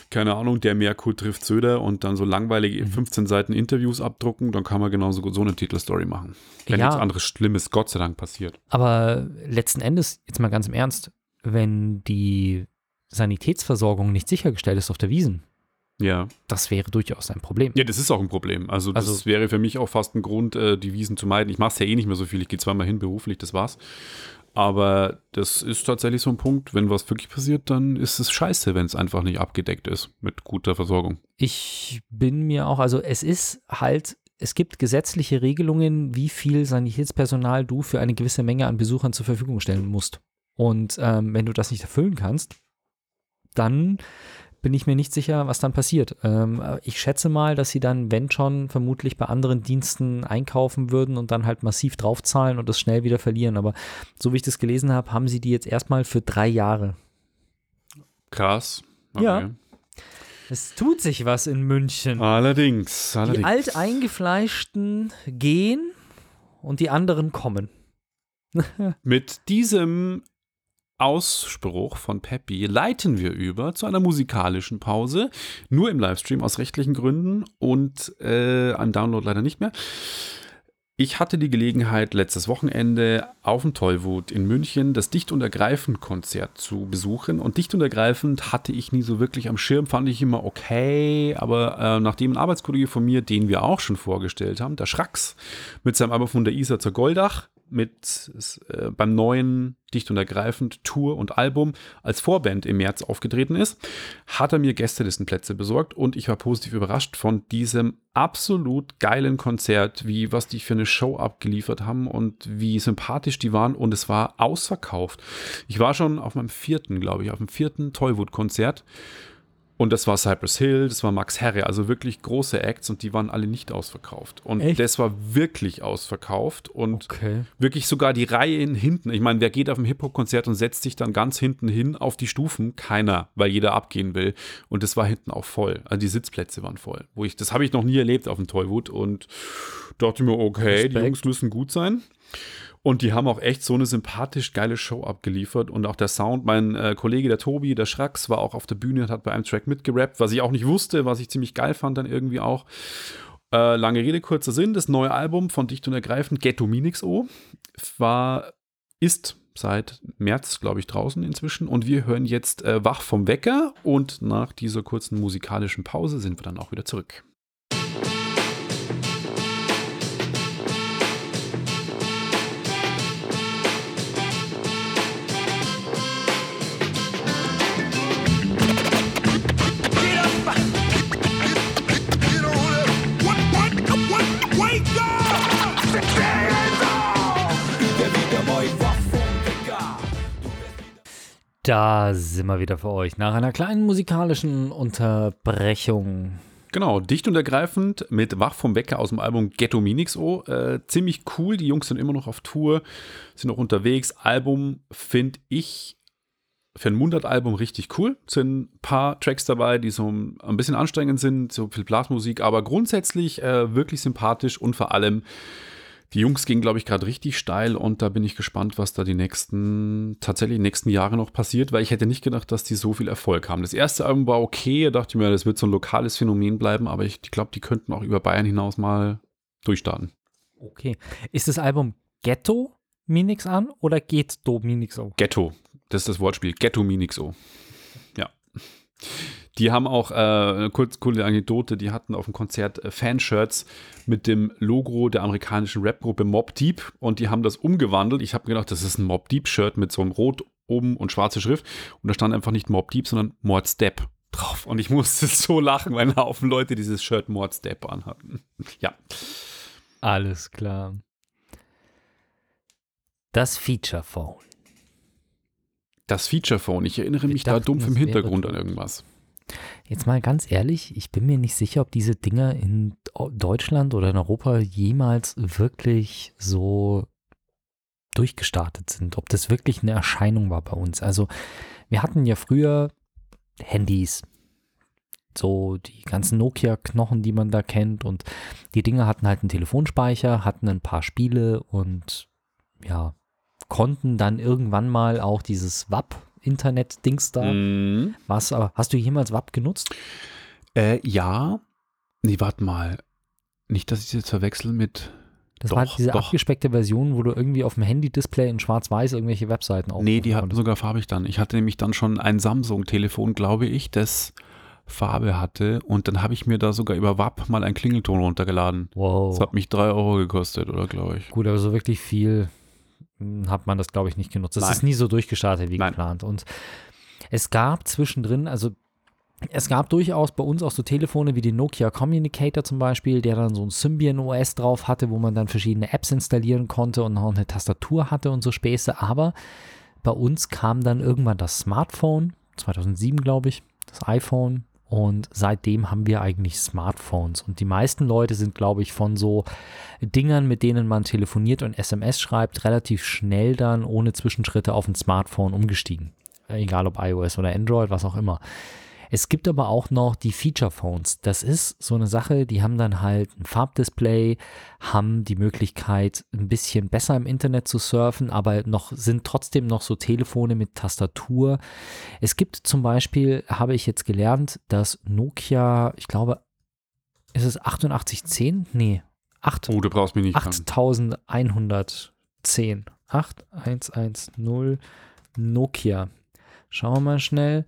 keine Ahnung, der Merkur trifft Söder und dann so langweilige Mhm. 15 Seiten Interviews abdrucken, dann kann man genauso gut so eine Titelstory machen. Wenn Ja. nichts anderes Schlimmes, Gott sei Dank, passiert. Aber letzten Endes, jetzt mal ganz im Ernst, wenn die Sanitätsversorgung nicht sichergestellt ist auf der Wiesen, Ja. das wäre durchaus ein Problem. Ja, das ist auch ein Problem. Also, das Also- wäre für mich auch fast ein Grund, äh, die Wiesen zu meiden. Ich mache es ja eh nicht mehr so viel. Ich gehe zweimal hin beruflich, das war's. Aber das ist tatsächlich so ein Punkt, wenn was wirklich passiert, dann ist es scheiße, wenn es einfach nicht abgedeckt ist mit guter Versorgung. Ich bin mir auch, also es ist halt, es gibt gesetzliche Regelungen, wie viel Sanitätspersonal du für eine gewisse Menge an Besuchern zur Verfügung stellen musst. Und ähm, wenn du das nicht erfüllen kannst, dann bin ich mir nicht sicher, was dann passiert. Ähm, ich schätze mal, dass sie dann, wenn schon, vermutlich bei anderen Diensten einkaufen würden und dann halt massiv draufzahlen und das schnell wieder verlieren. Aber so wie ich das gelesen habe, haben sie die jetzt erstmal für drei Jahre. Krass. Ja. Es tut sich was in München. Allerdings, Die allerdings. Alteingefleischten gehen und die anderen kommen. Mit diesem Ausspruch von Peppy leiten wir über zu einer musikalischen Pause. Nur im Livestream aus rechtlichen Gründen und äh, am Download leider nicht mehr. Ich hatte die Gelegenheit, letztes Wochenende auf dem Tollwut in München das Dicht- und Ergreifend-Konzert zu besuchen. Und Dicht- und Ergreifend hatte ich nie so wirklich am Schirm, fand ich immer okay. Aber äh, nachdem ein Arbeitskollege von mir, den wir auch schon vorgestellt haben, der Schrax, mit seinem Album von der Isar zur Goldach, mit äh, beim neuen Dicht und Ergreifend Tour und Album als Vorband im März aufgetreten ist, hat er mir Gästelistenplätze besorgt und ich war positiv überrascht von diesem absolut geilen Konzert, wie was die für eine Show abgeliefert haben und wie sympathisch die waren und es war ausverkauft. Ich war schon auf meinem vierten, glaube ich, auf dem vierten Tollwood-Konzert und das war Cypress Hill, das war Max Herre, also wirklich große Acts und die waren alle nicht ausverkauft. Und Echt? das war wirklich ausverkauft und Okay. wirklich sogar die Reihe in hinten. Ich meine, wer geht auf ein Hip-Hop-Konzert und setzt sich dann ganz hinten hin auf die Stufen? Keiner, weil jeder abgehen will. Und das war hinten auch voll. Also die Sitzplätze waren voll. Wo ich, das habe ich noch nie erlebt auf dem Tollwood und dachte mir, okay, die Respekt. Jungs müssen gut sein. Und die haben auch echt so eine sympathisch geile Show abgeliefert. Und auch der Sound, mein äh, Kollege, der Tobi, der Schrax, war auch auf der Bühne und hat bei einem Track mitgerappt, was ich auch nicht wusste, was ich ziemlich geil fand dann irgendwie auch. Äh, lange Rede, kurzer Sinn. Das neue Album von Dicht und Ergreifend, Ghetto Minix O, war, ist seit März, glaube ich, draußen inzwischen. Und wir hören jetzt äh, Wach vom Wecker. Und nach dieser kurzen musikalischen Pause sind wir dann auch wieder zurück. Da sind wir wieder für euch nach einer kleinen musikalischen Unterbrechung. Genau, dicht und ergreifend mit Wach vom Wecker aus dem Album Ghetto Minix O. Äh, ziemlich cool, die Jungs sind immer noch auf Tour, sind noch unterwegs. Album finde ich für ein Mundart-Album richtig cool. Sind ein paar Tracks dabei, die so ein bisschen anstrengend sind, so viel Blasmusik, aber grundsätzlich äh, wirklich sympathisch und vor allem die Jungs gingen, glaube ich, gerade richtig steil und da bin ich gespannt, was da die nächsten, tatsächlich die nächsten Jahre noch passiert, weil ich hätte nicht gedacht, dass die so viel Erfolg haben. Das erste Album war okay, da dachte ich mir, das wird so ein lokales Phänomen bleiben, aber ich glaube, die könnten auch über Bayern hinaus mal durchstarten. Okay. Ist das Album Ghetto Minix an oder geht Do Minix auf? Ghetto, das ist das Wortspiel, Ghetto Minixo. Ja. Die haben auch äh, eine kurz coole Anekdote, die hatten auf dem Konzert äh, Fanshirts mit dem Logo der amerikanischen Rapgruppe Mob Deep und die haben das umgewandelt. Ich habe mir gedacht, das ist ein Mob Deep Shirt mit so einem Rot oben und schwarze Schrift und da stand einfach nicht Mob Deep, sondern Mord Step drauf. Und ich musste so lachen, weil ein Haufen Leute dieses Shirt Mord Step anhatten. Ja. Alles klar. Das Feature Phone. Das Feature Phone, ich erinnere mich da dumpf im Hintergrund an irgendwas. Jetzt mal ganz ehrlich, ich bin mir nicht sicher, ob diese Dinger in Deutschland oder in Europa jemals wirklich so durchgestartet sind, ob das wirklich eine Erscheinung war bei uns. Also wir hatten ja früher Handys, so die ganzen Nokia-Knochen, die man da kennt und die Dinger hatten halt einen Telefonspeicher, hatten ein paar Spiele und ja, konnten dann irgendwann mal auch dieses WAP-Internet-Dings da. Mhm. Was, aber hast du jemals WAP genutzt? Äh, ja. Nee, warte mal. Nicht, dass ich es jetzt verwechsel mit. Das Doch, war diese doch. abgespeckte Version, wo du irgendwie auf dem Handy-Display in schwarz-weiß irgendwelche Webseiten aufrufen Nee, die hatten sogar farbig dann. Ich hatte nämlich dann schon ein Samsung-Telefon, glaube ich, das Farbe hatte. Und dann habe ich mir da sogar über WAP mal einen Klingelton runtergeladen. Wow. Das hat mich drei Euro gekostet, oder glaube ich. Gut, aber so wirklich viel hat man das, glaube ich, nicht genutzt. Das Nein. ist nie so durchgestartet wie Nein. geplant. Und es gab zwischendrin, also es gab durchaus bei uns auch so Telefone wie den Nokia Communicator zum Beispiel, der dann so ein Symbian OS drauf hatte, wo man dann verschiedene Apps installieren konnte und noch eine Tastatur hatte und so Späße. Aber bei uns kam dann irgendwann das Smartphone, 2007 glaube ich, das iPhone. Und seitdem haben wir eigentlich Smartphones. Und die meisten Leute sind, glaube ich, von so Dingern, mit denen man telefoniert und SMS schreibt, relativ schnell dann ohne Zwischenschritte auf ein Smartphone umgestiegen. Egal ob iOS oder Android, was auch immer. Es gibt aber auch noch die Feature Phones. Das ist so eine Sache, die haben dann halt ein Farbdisplay, haben die Möglichkeit, ein bisschen besser im Internet zu surfen, aber noch sind trotzdem noch so Telefone mit Tastatur. Es gibt zum Beispiel, habe ich jetzt gelernt, dass Nokia, ich glaube, ist es 8810? Nee, 8, Oh, du brauchst mich nicht. fragen. 8110. 8110 Nokia. Schauen wir mal schnell.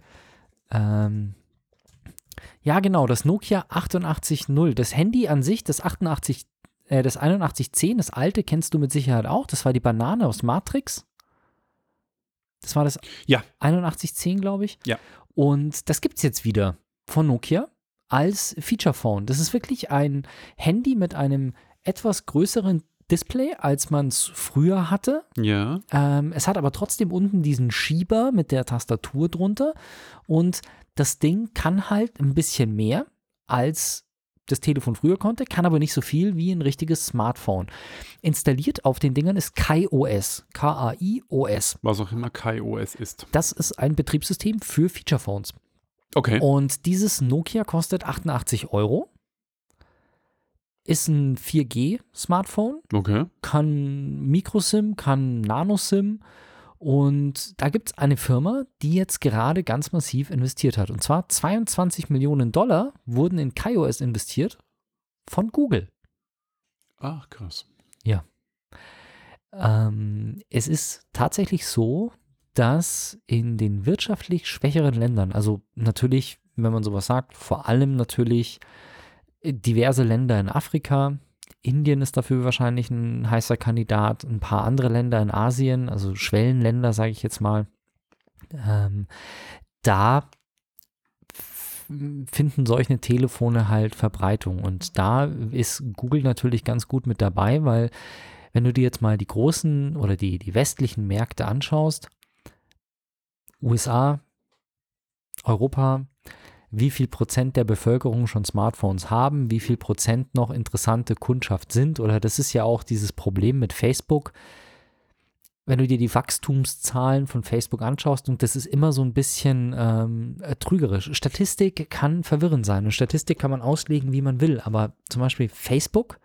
Ähm, ja, genau, das Nokia 880. Das Handy an sich, das 88, äh, das 8110, das alte, kennst du mit Sicherheit auch. Das war die Banane aus Matrix. Das war das Ja. 8110, glaube ich. Ja. Und das gibt es jetzt wieder von Nokia als Feature Phone. Das ist wirklich ein Handy mit einem etwas größeren Display, als man es früher hatte. Ja. Ähm, es hat aber trotzdem unten diesen Schieber mit der Tastatur drunter und das Ding kann halt ein bisschen mehr als das Telefon früher konnte, kann aber nicht so viel wie ein richtiges Smartphone. Installiert auf den Dingern ist KaiOS, K-A-I-O-S. Was auch immer KaiOS ist. Das ist ein Betriebssystem für Feature Phones. Okay. Und dieses Nokia kostet 88 Euro. Ist ein 4G-Smartphone, Okay. kann Microsim, kann Nanosim. Und da gibt es eine Firma, die jetzt gerade ganz massiv investiert hat. Und zwar 22 Millionen Dollar wurden in KaiOS investiert von Google. Ach, krass. Ähm, es ist tatsächlich so, dass in den wirtschaftlich schwächeren Ländern, also natürlich, wenn man sowas sagt, vor allem natürlich diverse Länder in Afrika, Indien ist dafür wahrscheinlich ein heißer Kandidat, ein paar andere Länder in Asien, also Schwellenländer, sage ich jetzt mal, ähm, da finden solche Telefone halt Verbreitung. Und da ist Google natürlich ganz gut mit dabei, weil wenn du dir jetzt mal die großen oder die, die westlichen Märkte anschaust, USA, Europa, wie viel Prozent der Bevölkerung schon Smartphones haben, wie viel Prozent noch interessante Kundschaft sind, oder das ist ja auch dieses Problem mit Facebook. wenn du dir die Wachstumszahlen von Facebook anschaust, und das ist immer so ein bisschen ähm, äh, trügerisch. Statistik kann verwirrend sein und Statistik kann man auslegen, wie man will, aber zum Beispiel Facebook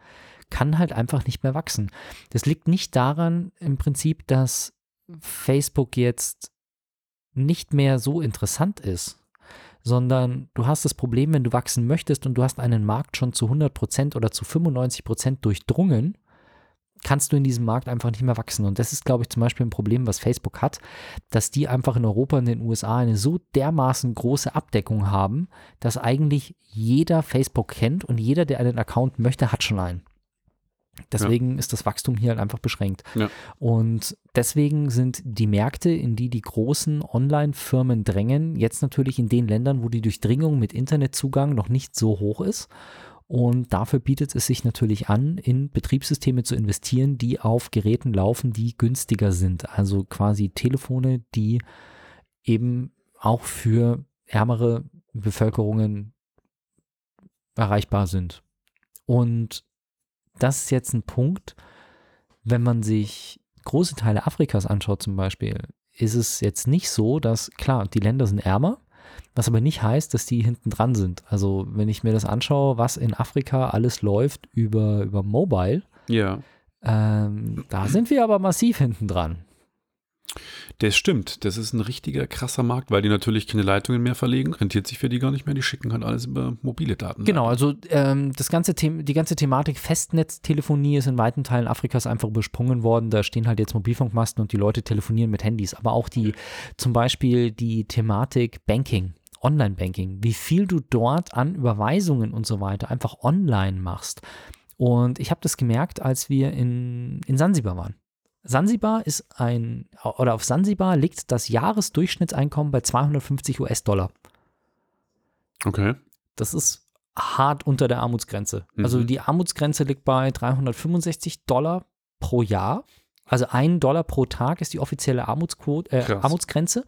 kann halt einfach nicht mehr wachsen. Das liegt nicht daran im Prinzip, dass Facebook jetzt nicht mehr so interessant ist, sondern du hast das Problem, wenn du wachsen möchtest und du hast einen Markt schon zu 100% oder zu 95% durchdrungen, kannst du in diesem Markt einfach nicht mehr wachsen. Und das ist, glaube ich, zum Beispiel ein Problem, was Facebook hat, dass die einfach in Europa und den USA eine so dermaßen große Abdeckung haben, dass eigentlich jeder Facebook kennt und jeder, der einen Account möchte, hat schon einen. Deswegen ist das Wachstum hier halt einfach beschränkt. Ja. Und deswegen sind die Märkte, in die die großen Online-Firmen drängen, jetzt natürlich in den Ländern, wo die Durchdringung mit Internetzugang noch nicht so hoch ist. Und dafür bietet es sich natürlich an, in Betriebssysteme zu investieren, die auf Geräten laufen, die günstiger sind. Also quasi Telefone, die eben auch für ärmere Bevölkerungen erreichbar sind. Und das ist jetzt ein Punkt, wenn man sich große Teile Afrikas anschaut zum Beispiel, ist es jetzt nicht so, dass, klar, die Länder sind ärmer, was aber nicht heißt, dass die hinten dran sind. Also wenn ich mir das anschaue, was in Afrika alles läuft über, über Mobile, Ja. ähm, da sind wir aber massiv hinten dran. Das stimmt. Das ist ein richtiger krasser Markt, weil die natürlich keine Leitungen mehr verlegen. Rentiert sich für die gar nicht mehr. Die schicken halt alles über mobile Daten. Genau, also ähm, das ganze die ganze Thematik Festnetztelefonie ist in weiten Teilen Afrikas einfach übersprungen worden. Da stehen halt jetzt Mobilfunkmasten und die Leute telefonieren mit Handys. Aber auch die, zum Beispiel die Thematik Banking, Online-Banking, wie viel du dort an Überweisungen und so weiter einfach online machst. Und ich habe das gemerkt, als wir in, in Sansibar waren. Sansibar ist ein, oder auf Sansibar liegt das Jahresdurchschnittseinkommen bei 250 US-Dollar. Okay. Das ist hart unter der Armutsgrenze. Also Mhm. die Armutsgrenze liegt bei 365 Dollar pro Jahr. Also ein Dollar pro Tag ist die offizielle Armutsquote, äh. Armutsgrenze.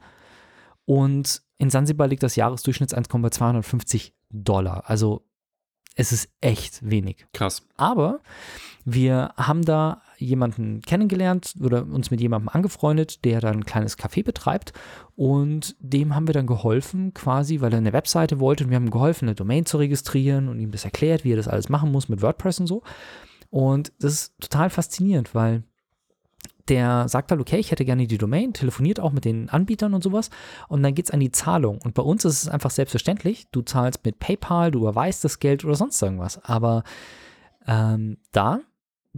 Und in Sansibar liegt das Jahresdurchschnittseinkommen bei 250 Dollar. Also es ist echt wenig. Krass. Aber wir haben da jemanden kennengelernt oder uns mit jemandem angefreundet, der da ein kleines Café betreibt und dem haben wir dann geholfen quasi, weil er eine Webseite wollte und wir haben geholfen, eine Domain zu registrieren und ihm das erklärt, wie er das alles machen muss mit WordPress und so. Und das ist total faszinierend, weil der sagt halt, okay, ich hätte gerne die Domain, telefoniert auch mit den Anbietern und sowas und dann geht es an die Zahlung. Und bei uns ist es einfach selbstverständlich, du zahlst mit PayPal, du überweist das Geld oder sonst irgendwas. Aber ähm, da,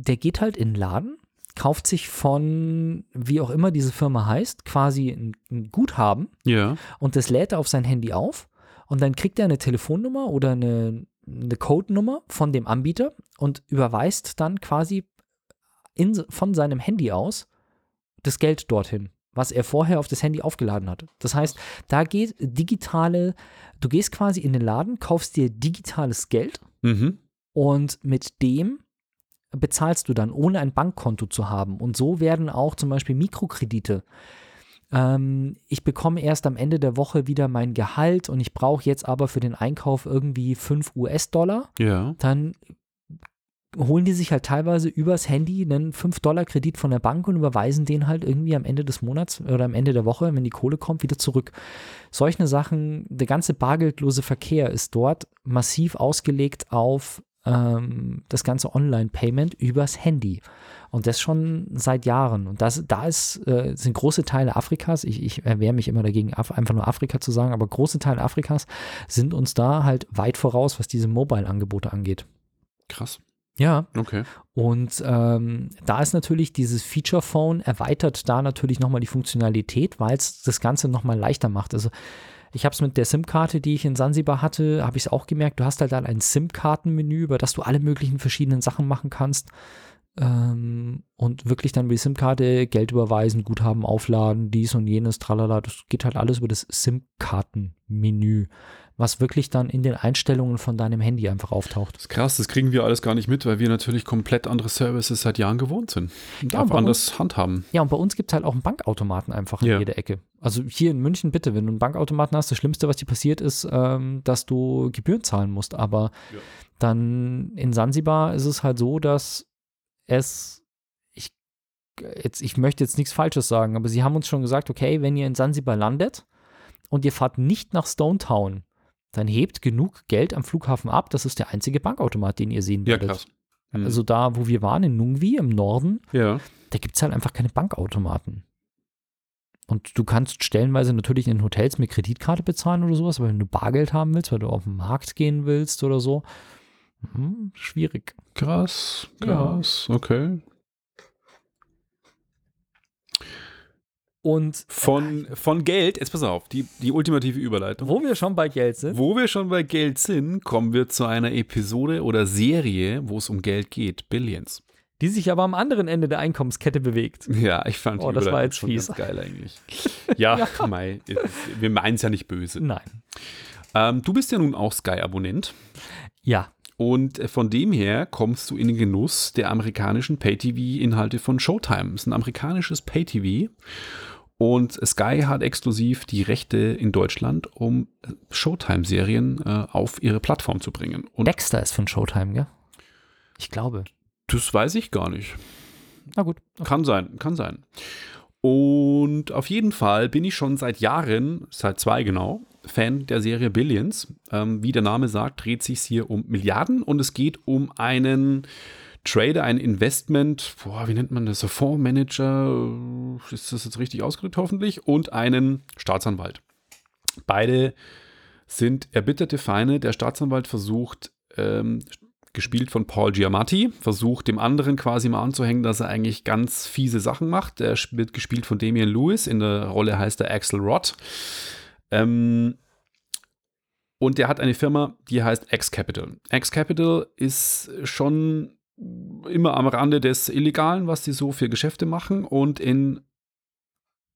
der geht halt in den Laden, kauft sich von, wie auch immer diese Firma heißt, quasi ein, ein Guthaben Ja. und das lädt er auf sein Handy auf und dann kriegt er eine Telefonnummer oder eine, eine Codenummer von dem Anbieter und überweist dann quasi in, von seinem Handy aus das Geld dorthin, was er vorher auf das Handy aufgeladen hat. Das heißt, da geht digitale, du gehst quasi in den Laden, kaufst dir digitales Geld Mhm. und mit dem bezahlst du dann, ohne ein Bankkonto zu haben. Und so werden auch zum Beispiel Mikrokredite. Ähm, ich bekomme erst am Ende der Woche wieder mein Gehalt und ich brauche jetzt aber für den Einkauf irgendwie 5 US-Dollar. Ja. Dann holen die sich halt teilweise übers Handy einen 5-Dollar-Kredit von der Bank und überweisen den halt irgendwie am Ende des Monats oder am Ende der Woche, wenn die Kohle kommt, wieder zurück. Solche Sachen, der ganze bargeldlose Verkehr ist dort massiv ausgelegt auf ähm, das ganze Online-Payment übers Handy. Und das schon seit Jahren. Und das, da ist, äh, sind große Teile Afrikas, ich, ich erwehre mich immer dagegen, Af einfach nur Afrika zu sagen, aber große Teile Afrikas sind uns da halt weit voraus, was diese Mobile-Angebote angeht. Krass. Ja, Okay. und ähm, da ist natürlich dieses Feature Phone erweitert da natürlich nochmal die Funktionalität, weil es das Ganze nochmal leichter macht. Also ich habe es mit der SIM-Karte, die ich in Sansibar hatte, habe ich es auch gemerkt, du hast halt dann ein SIM-Karten-Menü, über das du alle möglichen verschiedenen Sachen machen kannst. Ähm, und wirklich dann über die SIM-Karte Geld überweisen, Guthaben aufladen, dies und jenes, tralala. Das geht halt alles über das SIM-Karten-Menü, was wirklich dann in den Einstellungen von deinem Handy einfach auftaucht. Das ist krass, das kriegen wir alles gar nicht mit, weil wir natürlich komplett andere Services seit Jahren gewohnt sind. Und Ja, bei anders handhaben. Ja, und bei uns gibt es halt auch einen Bankautomaten einfach Ja. in jeder Ecke. Also hier in München, bitte, wenn du einen Bankautomaten hast, das Schlimmste, was dir passiert, ist, ähm, dass du Gebühren zahlen musst. Aber Ja. dann in Sansibar ist es halt so, dass es, ich jetzt, ich möchte jetzt nichts Falsches sagen, aber sie haben uns schon gesagt, okay, wenn ihr in Sansibar landet und ihr fahrt nicht nach Stone Town, dann hebt genug Geld am Flughafen ab. Das ist der einzige Bankautomat, den ihr sehen Ja, werdet. krass. Mhm. Also da, wo wir waren, in Nungwi im Norden, ja. da gibt es halt einfach keine Bankautomaten. Und du kannst stellenweise natürlich in Hotels mit Kreditkarte bezahlen oder sowas, aber wenn du Bargeld haben willst, weil du auf den Markt gehen willst oder so, hm, schwierig. Krass, Ja. krass, okay. Und Von, von Geld, jetzt pass auf, die, die ultimative Überleitung. wo wir schon bei Geld sind, Wo wir schon bei Geld sind, kommen wir zu einer Episode oder Serie, wo es um Geld geht. Billions. die sich aber am anderen Ende der Einkommenskette bewegt. Ja, ich fand Oh, die das war jetzt schon fies. ganz geil eigentlich. Ja, Mei, wir meinen es ja nicht böse. Nein. Ähm, du bist ja nun auch Sky-Abonnent Ja, und von dem her kommst du in den Genuss der amerikanischen Pay-TV-Inhalte von Showtime. Es ist ein amerikanisches Pay-TV und Sky hat exklusiv die Rechte in Deutschland, um Showtime-Serien äh, auf ihre Plattform zu bringen. Und Dexter ist von Showtime, gell? Ich glaube. das weiß ich gar nicht. Na gut. Kann sein, kann sein. Und auf jeden Fall bin ich schon seit Jahren, seit zwei genau, Fan der Serie Billions. Ähm, wie der Name sagt, dreht sich hier um Milliarden und es geht um einen Trader, ein Investment, boah, wie nennt man das? Fondsmanager, ist das jetzt richtig ausgedrückt hoffentlich, und einen Staatsanwalt. Beide sind erbitterte Feinde. Der Staatsanwalt versucht, ähm, gespielt von Paul Giamatti, versucht dem anderen quasi mal anzuhängen, dass er eigentlich ganz fiese Sachen macht. Er wird gespielt von Damian Lewis, in der Rolle heißt er Axel Rott. Ähm, und der hat eine Firma, die heißt X Capital. X Capital ist schon immer am Rande des Illegalen, was die so für Geschäfte machen. Und in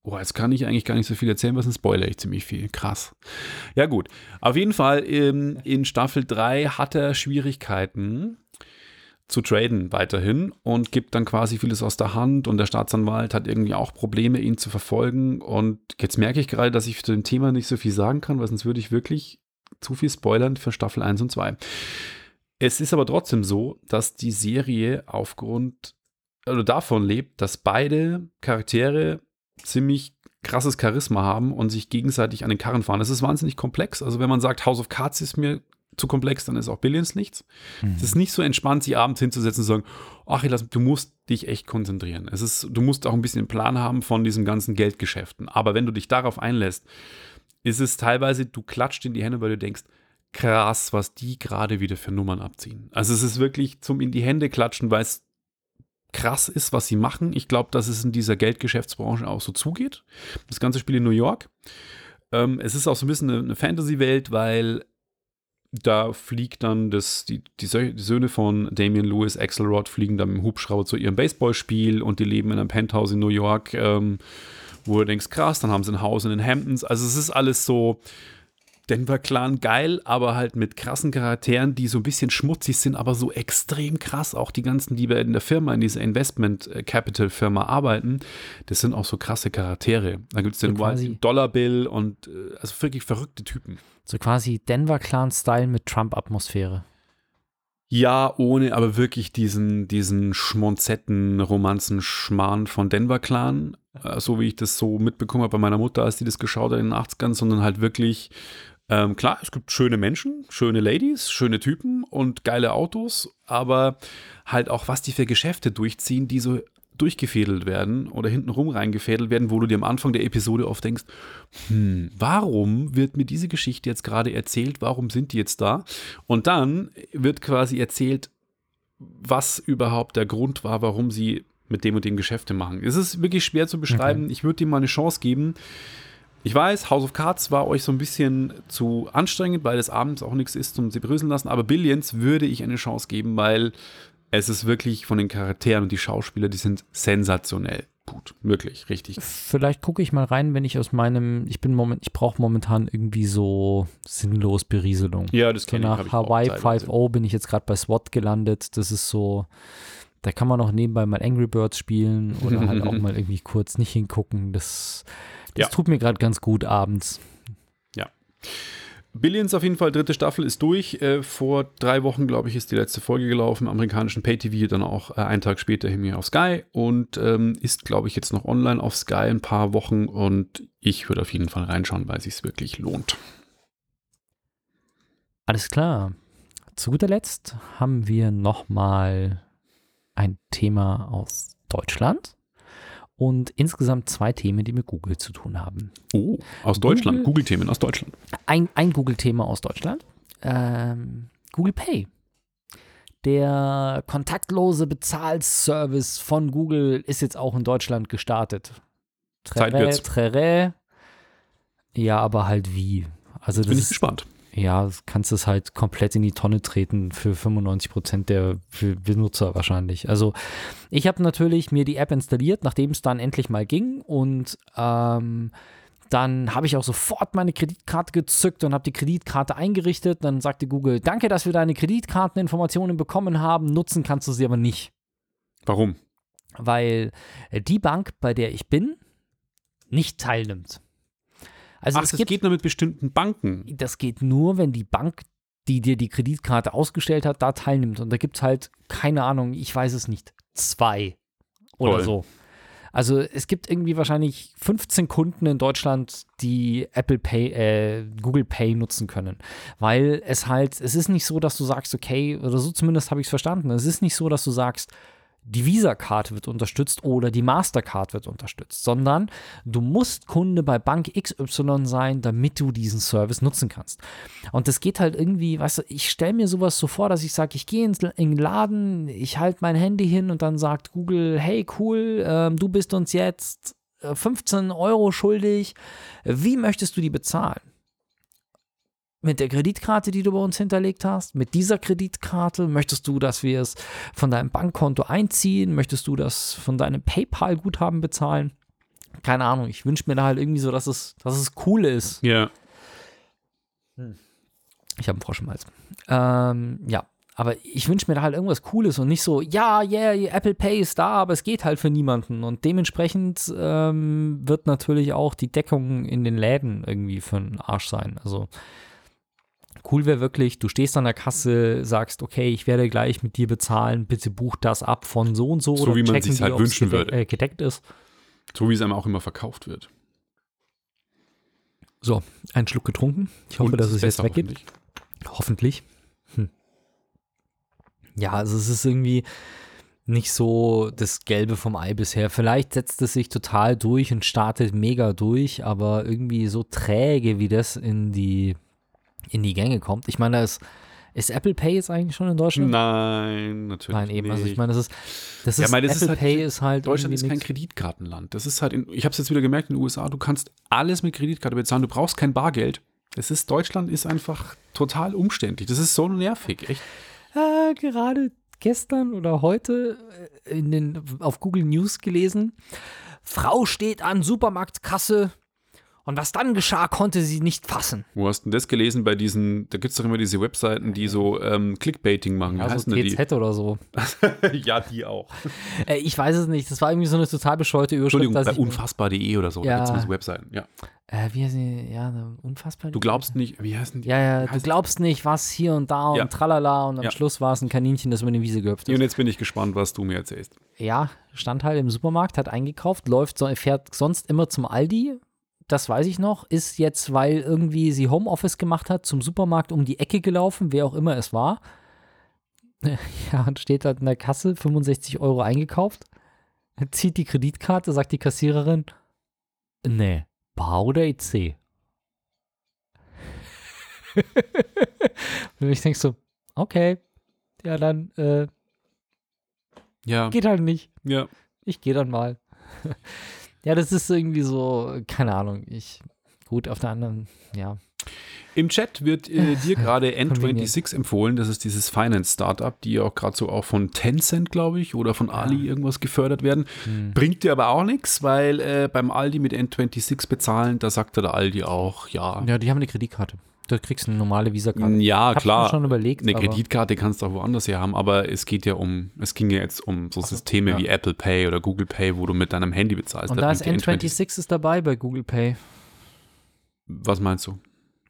Oh, jetzt kann ich eigentlich gar nicht so viel erzählen, was ein Spoiler ich ziemlich viel. Krass. Ja, gut. Auf jeden Fall ähm, in Staffel 3 hat er Schwierigkeiten zu traden weiterhin und gibt dann quasi vieles aus der Hand und der Staatsanwalt hat irgendwie auch Probleme, ihn zu verfolgen. Und jetzt merke ich gerade, dass ich zu dem Thema nicht so viel sagen kann, weil sonst würde ich wirklich zu viel spoilern für Staffel 1 und 2. Es ist aber trotzdem so, dass die Serie aufgrund oder davon lebt, dass beide Charaktere ziemlich krasses Charisma haben und sich gegenseitig an den Karren fahren. Das ist wahnsinnig komplex. Also wenn man sagt, House of Cards ist mir zu komplex, dann ist auch Billions nichts. Es ist nicht so entspannt, sich abends hinzusetzen und zu sagen, ach, du musst dich echt konzentrieren. Es ist, du musst auch ein bisschen einen Plan haben von diesen ganzen Geldgeschäften. Aber wenn du dich darauf einlässt, ist es teilweise, du klatscht in die Hände, weil du denkst, krass, was die gerade wieder für Nummern abziehen. Also es ist wirklich zum in die Hände klatschen, weil es krass ist, was sie machen. Ich glaube, dass es in dieser Geldgeschäftsbranche auch so zugeht. Das ganze Spiel in New York. Ähm, es ist auch so ein bisschen eine, eine Fantasy-Welt, weil da fliegt dann das, die, die, Sö- die Söhne von Damian Lewis, Axelrod, fliegen dann mit dem Hubschrauber zu ihrem Baseballspiel und die leben in einem Penthouse in New York, ähm, wo du denkst, krass, dann haben sie ein Haus in den Hamptons. Also es ist alles so, Denver Clan geil, aber halt mit krassen Charakteren, die so ein bisschen schmutzig sind, aber so extrem krass. Auch die ganzen, die bei in der Firma, in dieser Investment äh, Capital Firma arbeiten, das sind auch so krasse Charaktere. Da gibt es den So Dollar Bill und äh, also wirklich verrückte Typen. So quasi Denver Clan-Style mit Trump-Atmosphäre. Ja, ohne aber wirklich diesen, diesen Schmonzetten, Romanzen, Schmarrn von Denver Clan, äh, so wie ich das so mitbekommen habe bei meiner Mutter, als die das geschaut hat in den 80ern, sondern halt wirklich, ähm, klar, es gibt schöne Menschen, schöne Ladies, schöne Typen und geile Autos, aber halt auch, was die für Geschäfte durchziehen, die so durchgefädelt werden oder hintenrum reingefädelt werden, wo du dir am Anfang der Episode oft denkst, hm, warum wird mir diese Geschichte jetzt gerade erzählt? Warum sind die jetzt da? Und dann wird quasi erzählt, was überhaupt der Grund war, warum sie mit dem und dem Geschäfte machen. Es ist wirklich schwer zu beschreiben. Ich würde ihm mal eine Chance geben. Ich weiß, House of Cards war euch so ein bisschen zu anstrengend, weil es abends auch nichts ist zum sie bröseln lassen. Aber Billions würde ich eine Chance geben, weil es ist wirklich von den Charakteren und die Schauspieler, die sind sensationell gut. Wirklich, richtig. Vielleicht gucke ich mal rein, wenn ich aus meinem, ich bin moment, ich brauche momentan irgendwie so sinnlos Berieselung. Ja, das So kenn ich, nach Hawaii teilweise. 5.0 bin ich jetzt gerade bei SWAT gelandet. Das ist so, da kann man auch nebenbei mal Angry Birds spielen oder halt auch mal irgendwie kurz nicht hingucken. Das, das Ja. tut mir gerade ganz gut abends. Billions auf jeden Fall, dritte Staffel ist durch. Äh, vor drei Wochen, glaube ich, ist die letzte Folge gelaufen, amerikanischen Pay-TV, dann auch äh, einen Tag später hier auf Sky und ähm, ist, glaube ich, jetzt noch online auf Sky ein paar Wochen und ich würde auf jeden Fall reinschauen, weil es wirklich lohnt. Alles klar. Zu guter Letzt haben wir nochmal ein Thema aus Deutschland und insgesamt zwei Themen, die mit Google zu tun haben. Oh, aus Google- Deutschland, Google-Themen aus Deutschland. Ein, ein Google-Thema aus Deutschland. Ähm, Google Pay. Der kontaktlose Bezahlservice von Google ist jetzt auch in Deutschland gestartet. Zeit Trerä, wird's. trerä. Ja, aber halt wie? Also das Bin ich ist, gespannt. Ja, kannst du es halt komplett in die Tonne treten für 95 Prozent der Benutzer wahrscheinlich. Also ich habe natürlich mir die App installiert, nachdem es dann endlich mal ging und ähm, dann habe ich auch sofort meine Kreditkarte gezückt und habe die Kreditkarte eingerichtet. Dann sagte Google, danke, dass wir deine Kreditkarteninformationen bekommen haben, nutzen kannst du sie aber nicht, Warum? weil die Bank, bei der ich bin, nicht teilnimmt. Also Ach, es das gibt geht nur mit bestimmten Banken. das geht nur, wenn die Bank, die dir die Kreditkarte ausgestellt hat, da teilnimmt. Und da gibt es halt, keine Ahnung, ich weiß es nicht, zwei oder Toll. so. Also es gibt irgendwie wahrscheinlich 15 Kunden in Deutschland, die Apple Pay, äh, Google Pay nutzen können. Weil es halt, es ist nicht so, dass du sagst, okay, oder so zumindest habe ich es verstanden, es ist nicht so, dass du sagst, die Visa-Karte wird unterstützt oder die Mastercard wird unterstützt, sondern du musst Kunde bei Bank XY sein, damit du diesen Service nutzen kannst. Und das geht halt irgendwie, weißt du, ich stelle mir sowas so vor, dass ich sage, ich gehe in den Laden, ich halte mein Handy hin und dann sagt Google, hey cool, ähm, du bist uns jetzt äh, 15 Euro schuldig, wie möchtest du die bezahlen? Mit der Kreditkarte, die du bei uns hinterlegt hast? Mit dieser Kreditkarte? Möchtest du, dass wir es von deinem Bankkonto einziehen? Möchtest du das von deinem PayPal-Guthaben bezahlen? Keine Ahnung, ich wünsche mir da halt irgendwie so, dass es, dass es cool ist. Ja. Ich habe einen Frosch im Hals. Ähm, ja, aber ich wünsche mir da halt irgendwas Cooles und nicht so, ja, yeah, Apple Pay ist da, aber es geht halt für niemanden. Und dementsprechend ähm, wird natürlich auch die Deckung in den Läden irgendwie für einen Arsch sein. Also cool wäre wirklich, du stehst an der Kasse, sagst, okay, ich werde gleich mit dir bezahlen, bitte buch das ab von so und so. So oder wie man die, halt wünschen würde. Äh, gedeckt ist. So wie es einem auch immer verkauft wird. So, einen Schluck getrunken. Ich hoffe, Und dass es jetzt weggeht. hoffentlich. Hoffentlich. Hm. Ja, also es ist irgendwie nicht so das Gelbe vom Ei bisher. Vielleicht setzt es sich total durch und startet mega durch, aber irgendwie so träge, wie das in die, in die Gänge kommt. Ich meine, da ist, ist Apple Pay jetzt eigentlich schon in Deutschland? Nein, natürlich. Nein, eben. Also ich nicht. meine, das ist, das Ja, ist, meine, das ist Apple halt- Pay ist halt Deutschland ist kein nix. Kreditkartenland. Das ist halt, in, ich habe es jetzt wieder gemerkt in den USA, du kannst alles mit Kreditkarte bezahlen, du brauchst kein Bargeld. Es ist, Deutschland ist einfach total umständlich. Das ist so nervig, echt. äh, gerade gestern oder heute äh, in den, auf Google News gelesen. Frau steht an Supermarktkasse und was dann geschah, konnte sie nicht fassen. Wo hast du denn das gelesen bei diesen, da gibt es doch immer diese Webseiten, die so ähm, Clickbaiting machen. Also heißen denn TZ oder so. die? ja, die auch. Äh, ich weiß es nicht. Das war irgendwie so eine total bescheuerte Überschrift. Entschuldigung, bei ich, unfassbar.de oder so. Ja. Da gibt es diese Webseiten. Ja. äh, wie heißt die? Ja, unfassbar. Du glaubst nicht, wie heißen die? Ja, ja, du glaubst nicht, was hier und da und Ja. tralala und am Ja. Schluss war es ein Kaninchen, das über die Wiese gehüpft Und ist. jetzt bin ich gespannt, was du mir erzählst. Ja, stand halt im Supermarkt, hat eingekauft, läuft, so, fährt sonst immer zum Aldi. Das weiß ich noch. Ist jetzt, weil irgendwie sie Homeoffice gemacht hat, zum Supermarkt um die Ecke gelaufen, wer auch immer es war. Ja, und steht halt in der Kasse, 65 Euro eingekauft. Zieht die Kreditkarte, sagt die Kassiererin, nee, Bar oder EC? und ich denk so, okay, ja dann, äh, Ja, geht halt nicht ja. ich gehe dann mal. ja, das ist irgendwie so, keine Ahnung, ich, gut, auf der anderen, ja. Im Chat wird äh, dir gerade Convenient. N26 empfohlen. Das ist dieses Finance-Startup, die ja auch gerade so auch von Tencent, glaube ich, oder von Ali irgendwas gefördert werden. Hm. Bringt dir aber auch nichts, weil äh, beim Aldi mit N26 bezahlen, da sagte der Aldi auch, ja. Ja, die haben eine Kreditkarte. Da kriegst du eine normale Visa-Karte. Ja, Hab's klar. mir schon überlegt. Eine Kreditkarte kannst du auch woanders her haben, aber es geht ja um, es ging ja jetzt um so Systeme ja. wie Apple Pay oder Google Pay, wo du mit deinem Handy bezahlst. Und da ist bringt dir N26 ist dabei bei Google Pay. Was meinst du?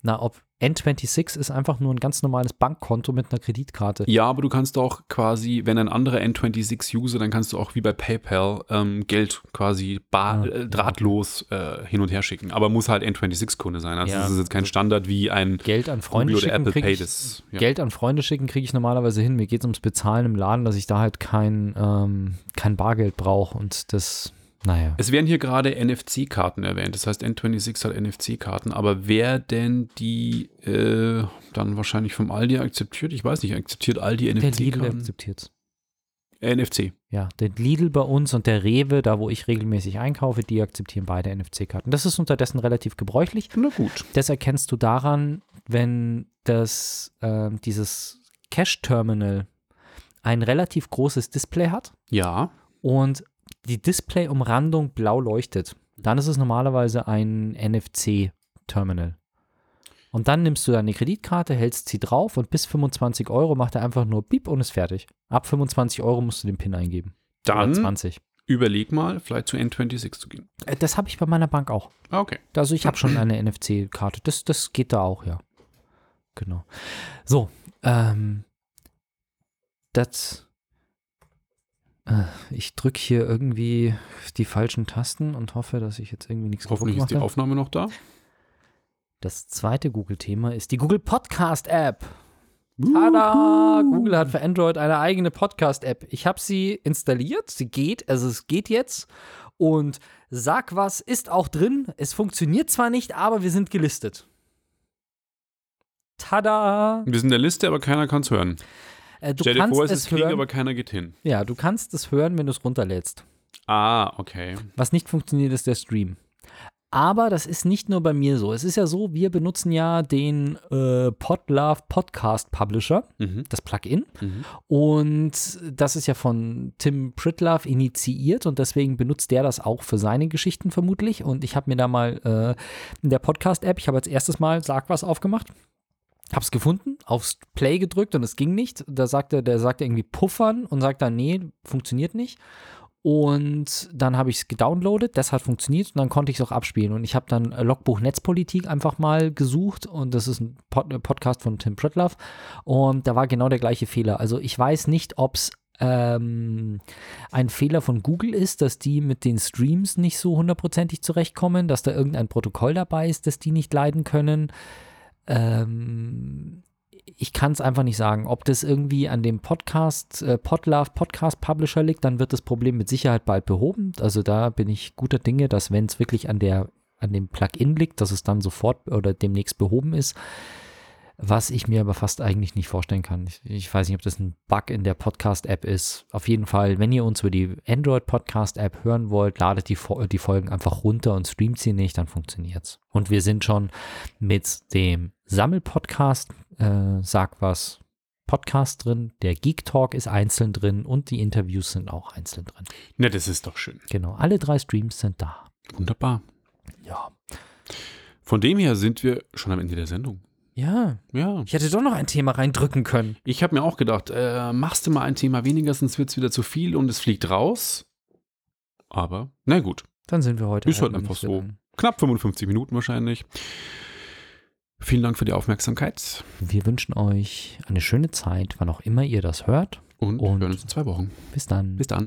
Na, ob N26 ist einfach nur ein ganz normales Bankkonto mit einer Kreditkarte. Ja, aber du kannst auch quasi, wenn ein anderer N26-User, dann kannst du auch wie bei PayPal ähm, Geld quasi bar, Ah, äh, drahtlos äh, hin und her schicken. Aber muss halt N26-Kunde sein. Also Ja. das ist jetzt kein Standard wie ein Geld an Freunde Google oder schicken Apple Pay. ich, Das, ja. Geld an Freunde schicken kriege ich normalerweise hin. Mir geht es ums Bezahlen im Laden, dass ich da halt kein, ähm, kein Bargeld brauche und das, naja. Es werden hier gerade NFC-Karten erwähnt. Das heißt, N26 hat NFC-Karten. Aber wer denn die äh, dann wahrscheinlich vom Aldi akzeptiert? Ich weiß nicht, akzeptiert Aldi Der Lidl NFC-Karten? akzeptiert NFC. Ja, der Lidl bei uns und der Rewe, da wo ich regelmäßig einkaufe, die akzeptieren beide NFC-Karten. Das ist unterdessen relativ gebräuchlich. Na gut. Das erkennst du daran, wenn das, ähm, dieses Cash-Terminal ein relativ großes Display hat Ja. und die Display-Umrandung blau leuchtet. Dann ist es normalerweise ein NFC-Terminal. Und dann nimmst du deine Kreditkarte, hältst sie drauf und bis 25 Euro macht er einfach nur Piep und ist fertig. Ab 25 Euro musst du den PIN eingeben. Oder Dann 20. überleg mal, vielleicht zu N26 zu gehen. Äh, Das habe ich bei meiner Bank auch. Ah, okay. Also ich habe schon eine NFC-Karte. Das, das geht da auch, ja. Genau. So, ähm, das, ich drücke hier irgendwie die falschen Tasten und hoffe, dass ich jetzt irgendwie nichts Hoffentlich ist die. Aufnahme noch da. Das zweite Google-Thema ist die Google Podcast-App. Tada! Google hat für Android eine eigene Podcast-App. Ich habe sie installiert. Sie geht, also es geht jetzt. Und sag was, ist auch drin. Es funktioniert zwar nicht, aber wir sind gelistet. Tada! Wir sind in der Liste, aber keiner kann es hören. Äh, du Stell dir kannst vor, es es ist Krieg, hören. aber keiner geht hin. ja, du kannst es hören, wenn du es runterlädst. Ah, okay. Was nicht funktioniert, ist der Stream. Aber das ist nicht nur bei mir so. Es ist ja so, wir benutzen ja den äh, Podlove Podcast Publisher, Mhm. das Plugin. Mhm. Und das ist ja von Tim Pritlove initiiert und deswegen benutzt der das auch für seine Geschichten vermutlich. Und ich habe mir da mal äh, in der Podcast-App, ich habe als erstes Mal Sag was aufgemacht. Hab's gefunden, aufs Play gedrückt und es ging nicht. Da sagte, der sagte irgendwie puffern und sagt dann, nee, funktioniert nicht. Und dann habe ich es gedownloadet, das hat funktioniert und dann konnte ich es auch abspielen. Und ich habe dann äh, Logbuch Netzpolitik einfach mal gesucht und das ist ein Pod äh, Podcast von Tim Pritlove und da war genau der gleiche Fehler. Also ich weiß nicht, ob es ähm, ein Fehler von Google ist, dass die mit den Streams nicht so hundertprozentig zurechtkommen, dass da irgendein Protokoll dabei ist, das die nicht leiden können. Ähm, ich kann es einfach nicht sagen. Ob das irgendwie an dem Podcast, äh, Podlove Podcast Publisher liegt, dann wird das Problem mit Sicherheit bald behoben. Also da bin ich guter Dinge, dass wenn es wirklich an der, an dem Plugin liegt, dass es dann sofort oder demnächst behoben ist. Was ich mir aber fast eigentlich nicht vorstellen kann. Ich, ich weiß nicht, ob das ein Bug in der Podcast-App ist. Auf jeden Fall, wenn ihr uns über die Android-Podcast-App hören wollt, ladet die, die Folgen einfach runter und streamt sie nicht, dann funktioniert's. Und wir sind schon mit dem Sammelpodcast, äh, sag was, Podcast drin. Der Geek Talk ist einzeln drin und die Interviews sind auch einzeln drin. Na, das ist doch schön. Genau, alle drei Streams sind da. Wunderbar. Ja. Von dem her sind wir schon am Ende der Sendung. Ja, Ja. ich hätte doch noch ein Thema reindrücken können. Ich habe mir auch gedacht, äh, machst du mal ein Thema weniger, sonst wird es wieder zu viel und es fliegt raus. Aber, na gut. Dann sind wir heute Ist halt mal einfach so. lang. Knapp 55 Minuten wahrscheinlich. Vielen Dank für die Aufmerksamkeit Wir wünschen euch eine schöne Zeit, wann auch immer ihr das hört. und, Und- hören uns in zwei Wochen. Bis dann. Bis dann.